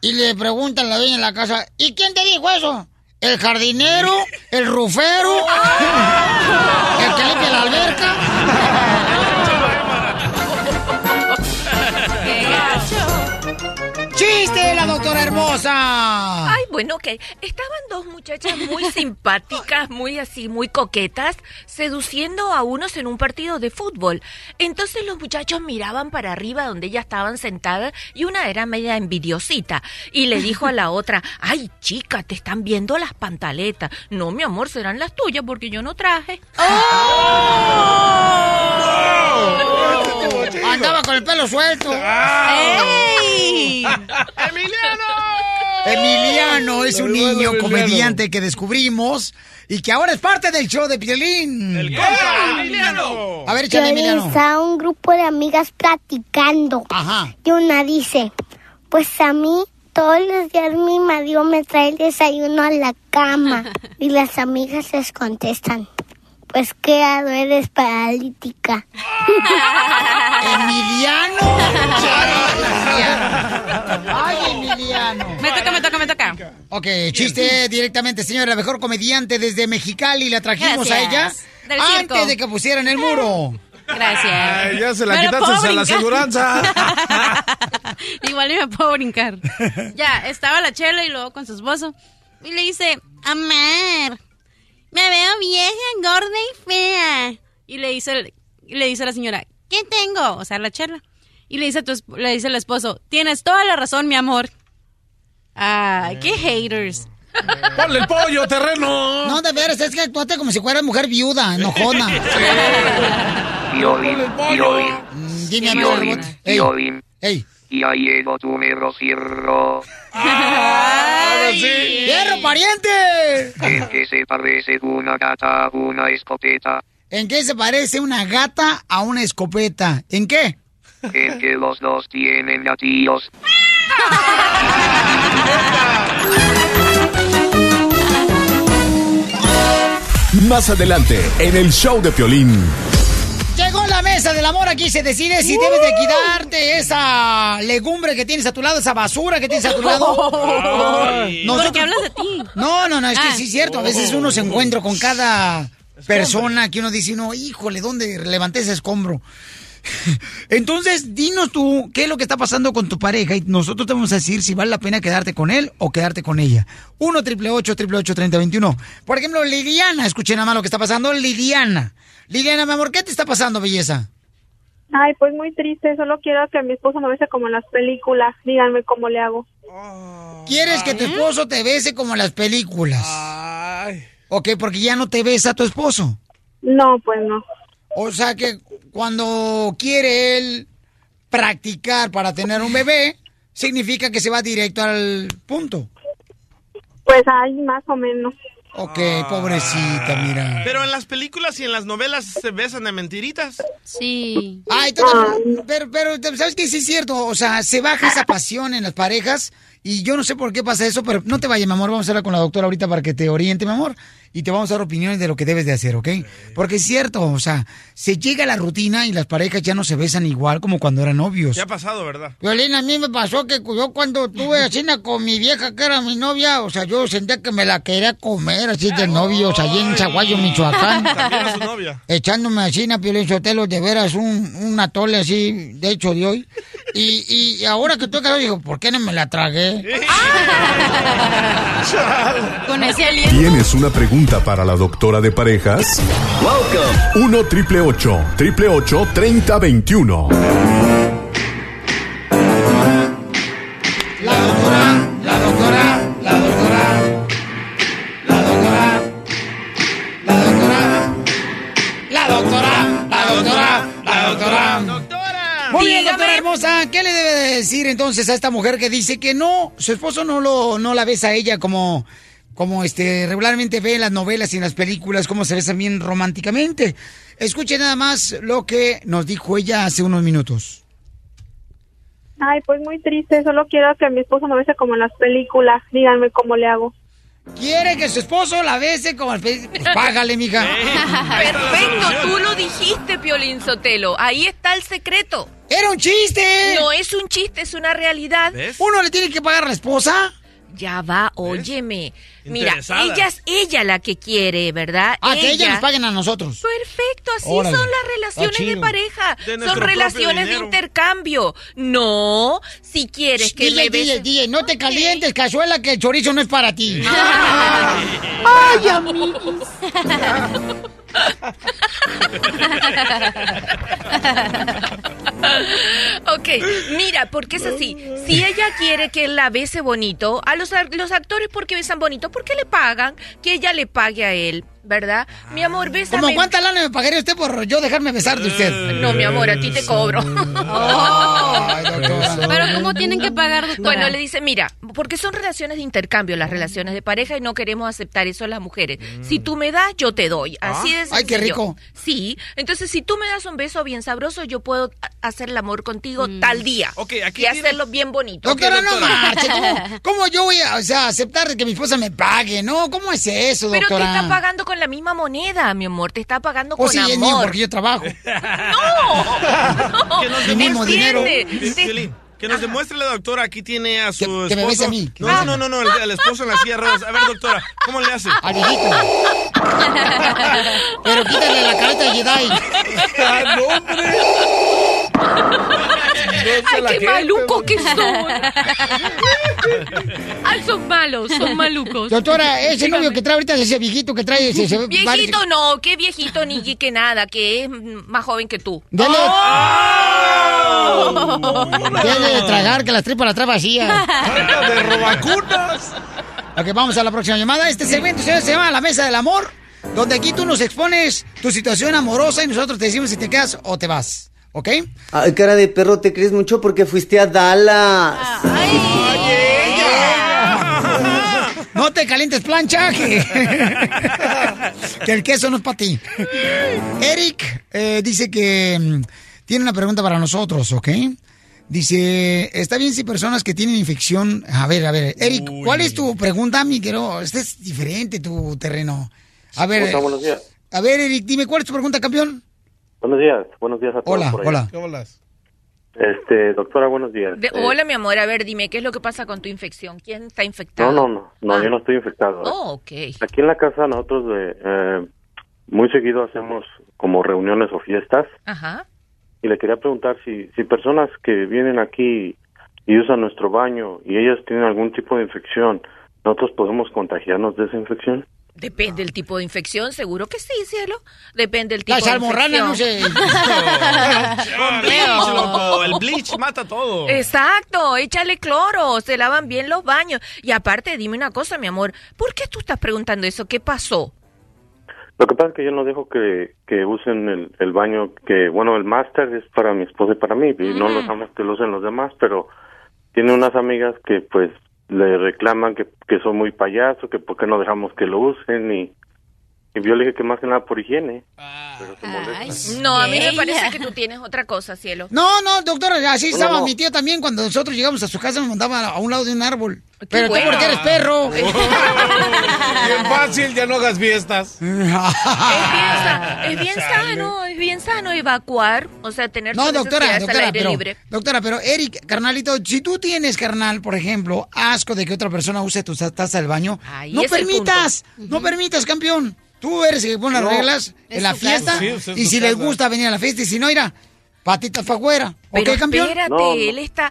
Y le pregunta a la dueña de la casa, ¿y quién te dijo eso? ¿El jardinero? ¿El rufero? ¿El que limpia la alberca? ¡Qué gacho! ¡Chiste, la doctora hermosa! Bueno, que estaban dos muchachas muy simpáticas, muy así, muy coquetas, seduciendo a unos en un partido de fútbol. Entonces los muchachos miraban para arriba donde ellas estaban sentadas y una era media envidiosita y le dijo a la otra, ay chica, te están viendo las pantaletas. No, mi amor, serán las tuyas porque yo no traje. Andaba con el pelo suelto. ¡Ey! ¡Emiliano! Emiliano es un Saludos, niño Emiliano. comediante que descubrimos y que ahora es parte del show de Piolín. ¡El compa, Emiliano! A ver, échale, Emiliano. está un grupo de amigas platicando. Ajá. Y una dice, Pues a mí todos los días mi marido me trae el desayuno a la cama y las amigas les contestan. Pues qué ado eres paralítica. Emiliano. Ay, Emiliano. Ok, chiste directamente, señora, la mejor comediante desde Mexicali. La trajimos a ella Gracias. Del circo. antes de que pusieran el muro. Gracias. Ay, ya se la lo quitaste puedo a la brincar. aseguranza. Igual ni me puedo brincar. ya, estaba la chela y luego con su esposo. Y le dice, Amar, me veo vieja, gorda y fea. Y le dice, el- y le dice a la señora, ¿qué tengo? O sea, la chela. Y le dice, a tu esp- le dice el esposo, tienes toda la razón, mi amor. Ay, qué haters. Ponle el pollo, terreno. No, de veras, es que actuaste como si fueras mujer viuda, enojona. Violín, violín, Mm, Dime, violín, violín. ey. Ya llegó tu mero cirro. ¡Hierro, pariente! ¿En qué se parece una gata a una escopeta? ¿En qué se parece una gata a una escopeta? ¿En qué? En que los dos tienen gatillos. Más adelante, en el show de Piolín. Llegó la mesa del amor, aquí se decide si debes de quitarte esa legumbre que tienes a tu lado, esa basura que tienes a tu lado. Ay. ¿Por qué hablas de ti? No, no, no, es que Ah. sí es cierto. A veces uno se encuentra con cada persona que uno dice, no, híjole, ¿dónde levanté ese escombro? Entonces, dinos tú, ¿qué es lo que está pasando con tu pareja? Y nosotros te vamos a decir si vale la pena quedarte con él o quedarte con ella. 1 triple 8 triple 3021 Por ejemplo, Liliana, escuchen nada más lo que está pasando. Liliana. Liliana, mi amor, ¿qué te está pasando, belleza? Ay, pues muy triste. Solo quiero que mi esposo me bese como en las películas. Díganme cómo le hago. ¿Quieres que tu esposo te bese como en las películas? Ok, porque ya no te besa tu esposo. No, pues no. O sea que cuando quiere él practicar para tener un bebé, significa que se va directo al punto. Pues hay más o menos. Ok, pobrecita, mira. Pero en las películas y en las novelas se besan de mentiritas. Sí. Ay, también- pero, pero, ¿sabes qué? Sí es cierto. O sea, se baja esa pasión en las parejas y yo no sé por qué pasa eso, pero no te vayas, mi amor. Vamos a hablar con la doctora ahorita para que te oriente, mi amor. Y te vamos a dar opiniones de lo que debes de hacer, ¿ok? Porque es cierto, o sea, se llega a la rutina y las parejas ya no se besan igual como cuando eran novios. Ya ha pasado, ¿verdad? Violín, a mí me pasó que yo cuando tuve cena con mi vieja que era mi novia, o sea, yo sentía que me la quería comer así de novios allí en Zaguayo, Michoacán. También a su novia. Echándome así a Piolín Sotelo, de veras, un, un atole así, de hecho, de hoy. Y, y ahora que estoy casado, digo, ¿por qué no me la tragué? Con ese aliento. ¿Tienes una pregunta para la doctora de parejas? Welcome. 1 triple 8 triple 8 3021. La doctora, la doctora, la doctora, la doctora, la doctora, la doctora, la doctora, la doctora. Muy bien, doctora hermosa, ¿qué le debe de decir entonces a esta mujer que dice que no, su esposo no lo, no la besa a ella como, como este, regularmente ve en las novelas y en las películas, cómo se besan bien románticamente? Escuche nada más lo que nos dijo ella hace unos minutos. Ay, pues muy triste. Solo quiero que mi esposo me bese como en las películas. Díganme cómo le hago. Quiere que su esposo la bese como el pe- Pues págale, mija. Perfecto, tú lo dijiste, Piolín Sotelo. Ahí está el secreto. ¡Era un chiste! No es un chiste, es una realidad. ¿Uno le tiene que pagar a la esposa? Ya va, óyeme. Mira, ella es ella la que quiere, ¿verdad? Ah, que ella nos paguen a nosotros. Perfecto, así Órale. son las relaciones de pareja. De son relaciones de intercambio. No, si quieres que DJ, me DJ, beses- DJ, no te calientes, cazuela, que el chorizo no es para ti. Ay, amiguis. ok, mira, porque es así. Si ella quiere que la bese bonito, a los, ar- los actores, ¿por qué besan bonito? Porque le pagan, que ella le pague a él. ¿Verdad? Mi amor, bésame. ¿Cómo cuánta lana me pagaría usted por yo dejarme besar de usted? No, mi amor, a ti te cobro. Pero ¿cómo tienen que pagar, doctora? Bueno, le dice, mira, porque son relaciones de intercambio las relaciones de pareja y no queremos aceptar eso las mujeres. Si tú me das, yo te doy. Así de Mm. Ah, ay, qué sencillo. rico. Sí, entonces si tú me das un beso bien sabroso, yo puedo hacer el amor contigo tal día. y hacerlo bien bonito. Doctora, no marche. ¿Cómo, cómo yo voy a o sea, aceptar que mi esposa me pague? No, ¿cómo es eso, Pero te doctora? está pagando con la misma moneda, mi amor. Te está pagando Oh, con sí, es amor. mío porque yo trabajo. Que nos Mi mismo dinero. Que nos demuestre la doctora, aquí tiene a su que me esposo. bese a mí, No, no, no, no, el, el esposo en la silla de ruedas. A ver, doctora, ¿cómo le hace? Al viejito. Pero quítale la careta de Jedi. ¡Ah, no, hombre! ¡Ay, qué maluco que son! ¡Ay, son malos, son malucos! Doctora, ese novio que trae ahorita, ese viejito que trae... Ese, ese- Viejito no, qué viejito ni que nada, que es más joven que tú. Dele. ¡Oh! Dele de tragar, que las tripas las trae vacías. de robacunas! Ok, vamos a la próxima llamada. Este segmento se llama La Mesa del Amor, donde aquí tú nos expones tu situación amorosa y nosotros te decimos si te quedas o te vas. ¿Ok? Ay, cara de perro, te crees mucho porque fuiste a Dallas. No te calientes plancha, que, que el queso no es para ti. Eric eh, dice que mm, tiene una pregunta para nosotros, ¿ok? Dice, ¿está bien si personas que tienen infección... A ver, a ver, Eric, ¿cuál es tu pregunta, mi querido? Este es diferente tu terreno. A ver, buenos días. a ver, Eric, dime, ¿cuál es tu pregunta, campeón? Buenos días, buenos días a todos Hola, por allá. hola. Este, doctora, buenos días. De- Eh, hola, mi amor, a ver, dime, ¿qué es lo que pasa con tu infección? ¿Quién está infectado? no, no, no, no, yo no estoy infectado. Oh, ok. Aquí en la casa nosotros eh, eh, muy seguido hacemos como reuniones o fiestas Ajá. y le quería preguntar si, si personas que vienen aquí y usan nuestro baño y ellas tienen algún tipo de infección, ¿nosotros podemos contagiarnos de esa infección? Depende del tipo de infección, seguro que sí, cielo. Depende del tipo La de salmorrana, no sé. Con bleach, loco. El bleach mata todo. Exacto, échale cloro, se lavan bien los baños. Y aparte, dime una cosa, mi amor, ¿por qué tú estás preguntando eso? ¿Qué pasó? Lo que pasa es que yo no dejo que, que usen el, el baño, que bueno, el máster es para mi esposa y para mí, y no lo dejamos que lo usen los demás, pero tiene unas amigas que pues le reclaman que, que son muy payaso, que por qué no dejamos que lo usen, y, y yo le dije que más que nada por higiene. Pero se molesta. No, a mí me parece que tú tienes otra cosa, cielo. No, no, doctora, así No, estaba no. mi tío también cuando nosotros llegamos a su casa nos mandaba a un lado de un árbol. Pero tú porque eres perro. Bien fácil, ya no hagas fiestas. Es bien sano, es bien sano evacuar, o sea, tener No, doctora, necesidades al doctora, aire pero, libre. doctora, pero Eric, carnalito, si tú tienes, carnal, por ejemplo, asco de que otra persona use tu ta- taza del baño, Ahí no permitas, no permitas, campeón. Tú eres el que pone las No, reglas en la fiesta. Sí, y si les casa. gusta venir a la fiesta y si no, irá, patitas para afuera. Pero ¿Ok, campeón? espérate, él está...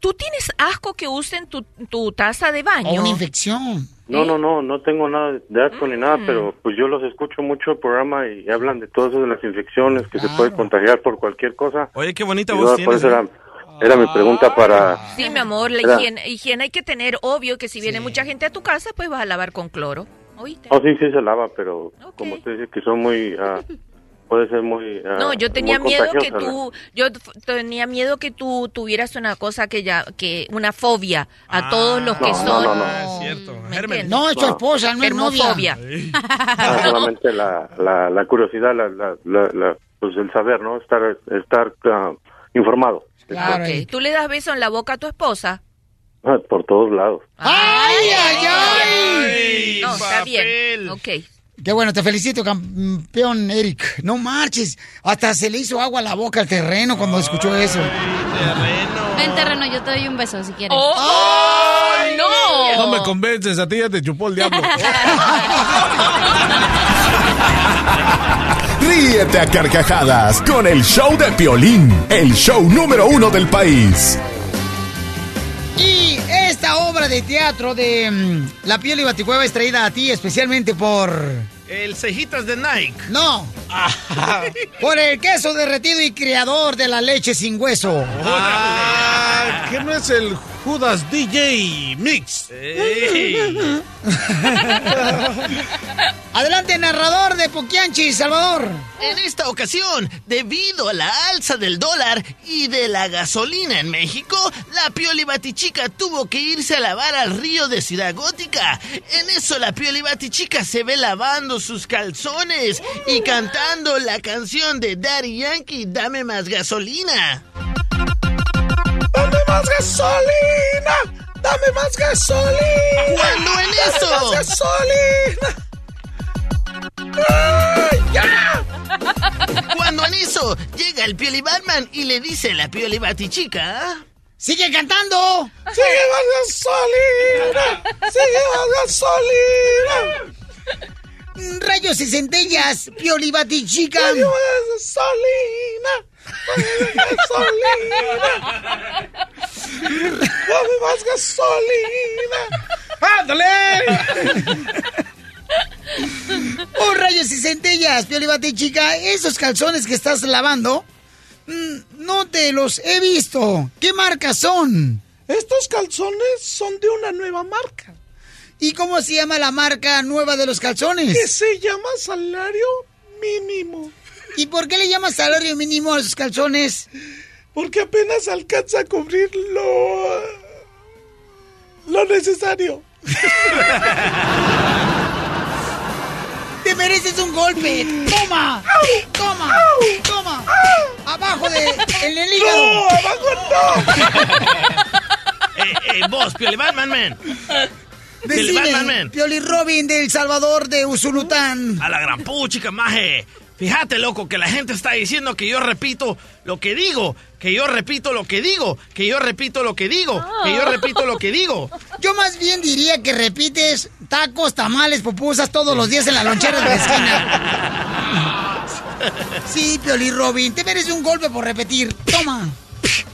¿Tú tienes asco que usen tu, tu taza de baño? O una infección. No, no, no, no tengo nada de asco ni nada, Mm. pero pues yo los escucho mucho el programa y hablan de todo eso de las infecciones, que se puede contagiar por cualquier cosa. Oye, qué bonita Y voz tienes. por eso ¿eh? era, era mi pregunta para... Sí, mi amor, la Era- higiene, higiene hay que tener, obvio que si viene mucha gente a tu casa, pues vas a lavar con cloro. Oh, sí, sí se lava, pero como usted dice que son muy... ah, puede ser muy... ah, No, yo tenía miedo que tú, yo tenía miedo que tú tuvieras una cosa que ya, que una fobia a todos los que no, son. no, no, no. Es cierto. No, es tu esposa, no es novia. Ah, solamente la, la, la curiosidad, la, la, la- la- pues el saber, ¿no? Estar, estar ah, informado. Ok, ¿Tú le das beso en la boca a tu esposa? Ah, Por todos lados. ¡Ay, ay, ay! No, está bien. Ok. Qué bueno, te felicito, campeón Eric. No marches. Hasta se le hizo agua a la boca al terreno cuando escuchó eso. Ven, terreno, yo te doy un beso si quieres. ¡Ay, no! No me convences, a ti ya te chupó el diablo. Ríete a carcajadas con el show de Piolín, el show número uno del país. De teatro de mm, La piel y Baticueva es traída a ti especialmente por... El cejitas de Nike. No. Por el queso derretido y creador de la leche sin hueso. Ah, ¿qué no es el Judas DJ Mix? Adelante, narrador de Poquianchi, Salvador. En esta ocasión, debido a la alza del dólar y de la gasolina en México, la Pioli Batichica tuvo que irse a lavar al río de Ciudad Gótica. En eso la Pioli Batichica se ve lavando sus calzones y cantando la canción de Daddy Yankee, Dame más gasolina. ¡Dame más gasolina! ¡Dame más gasolina! Cuando en ¡Dame eso- más gasolina! ¡Ay, ya! Cuando en eso llega el Pioli Batman y le dice a la Pioli Batichica... ¡Sigue cantando! ¡Sigue más gasolina! ¡Sigue más gasolina! Rayos y centellas, Pioli Batichica. ¡Sigue más gasolina! ¡Dame gasolina! ¡Dame más gasolina! ¡Ándale! Oh, rayos y centellas, Pioli Batichica. Esos calzones que estás lavando, mm, no te los he visto. ¿Qué marcas son? Estos calzones son de una nueva marca. ¿Y cómo se llama la marca nueva de los calzones? Que se llama salario mínimo. ¿Y por qué le llamas salario mínimo a esos calzones? Porque apenas alcanza a cubrir lo. lo necesario. ¡Te mereces un golpe! ¡Toma! ¡Toma! ¡Toma! ¡Abajo de en el hígado! ¡No! ¡Abajo Eh, eh, vos, Pioli Batman, man. Pioli Decime, Batman, man. Pioli Robin del Salvador de Usulután. A la gran puchica, maje. Fíjate, loco, que la gente está diciendo que yo repito lo que digo, que yo repito lo que digo, que yo repito lo que digo, que yo repito lo que digo. Yo más bien diría que repites tacos, tamales, pupusas todos los días en la lonchera de la esquina. Sí, Pioli Robin, te mereces un golpe por repetir. Toma,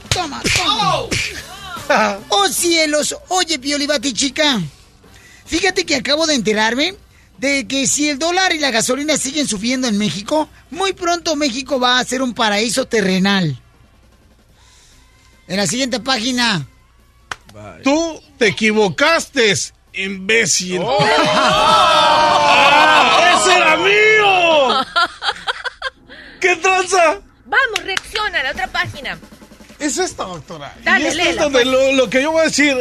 toma, toma. Oh cielos, oye Pioli Batichica. Fíjate que acabo de enterarme de que si el dólar y la gasolina siguen subiendo en México, muy pronto México va a ser un paraíso terrenal. En la siguiente página. Tú te equivocaste, imbécil. ¡Oh! ¡Ah! ¡Ese era mío! ¿Qué tranza? Vamos, reacciona a la otra página. Es esta, doctora. Dale, y esto es léela, donde pues. lo, lo que yo voy a decir.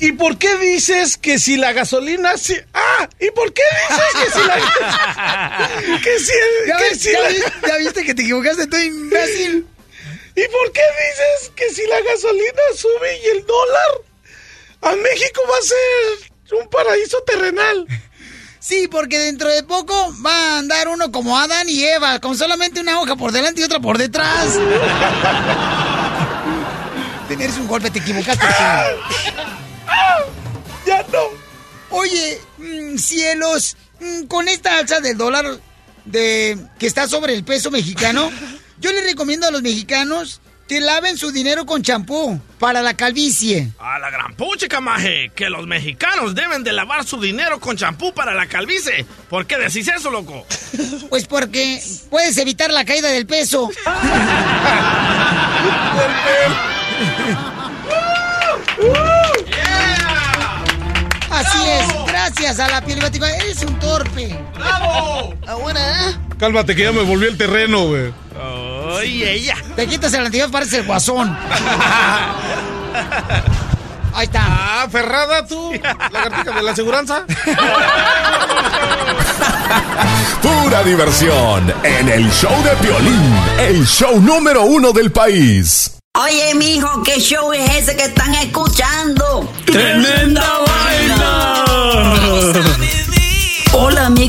¿Y por qué dices que si la gasolina si... Ah, ¿y por qué dices que si la que si el- ¿Ya, que ves- si ya la- ves- ya viste que te equivocaste, tú imbécil? ¿Y por qué dices que si la gasolina sube y el dólar a México va a ser un paraíso terrenal? Sí, porque dentro de poco va a andar uno como Adán y Eva, con solamente una hoja por delante y otra por detrás. Tener un golpe, te equivocaste. Ya no. Oye, mm, cielos, mm, con esta alza del dólar de que está sobre el peso mexicano, yo les recomiendo a los mexicanos que laven su dinero con champú para la calvicie. A la gran puchica, maje, que los mexicanos deben de lavar su dinero con champú para la calvicie. ¿Por qué decís eso, loco? Pues porque puedes evitar la caída del peso. Así es, gracias a la piel Bática. Eres un torpe. ¡Bravo! Ahora. Cálmate que ya me volvió el terreno, güey. Oye, ella. Te quitas el anterior, parece el guasón. Ahí está. Ah, Ferrada, tú. Lagartija de la aseguranza. Pura diversión en el show de Piolín, el show número uno del país. Oye, mijo, ¿qué show es ese que están escuchando? ¡Tremenda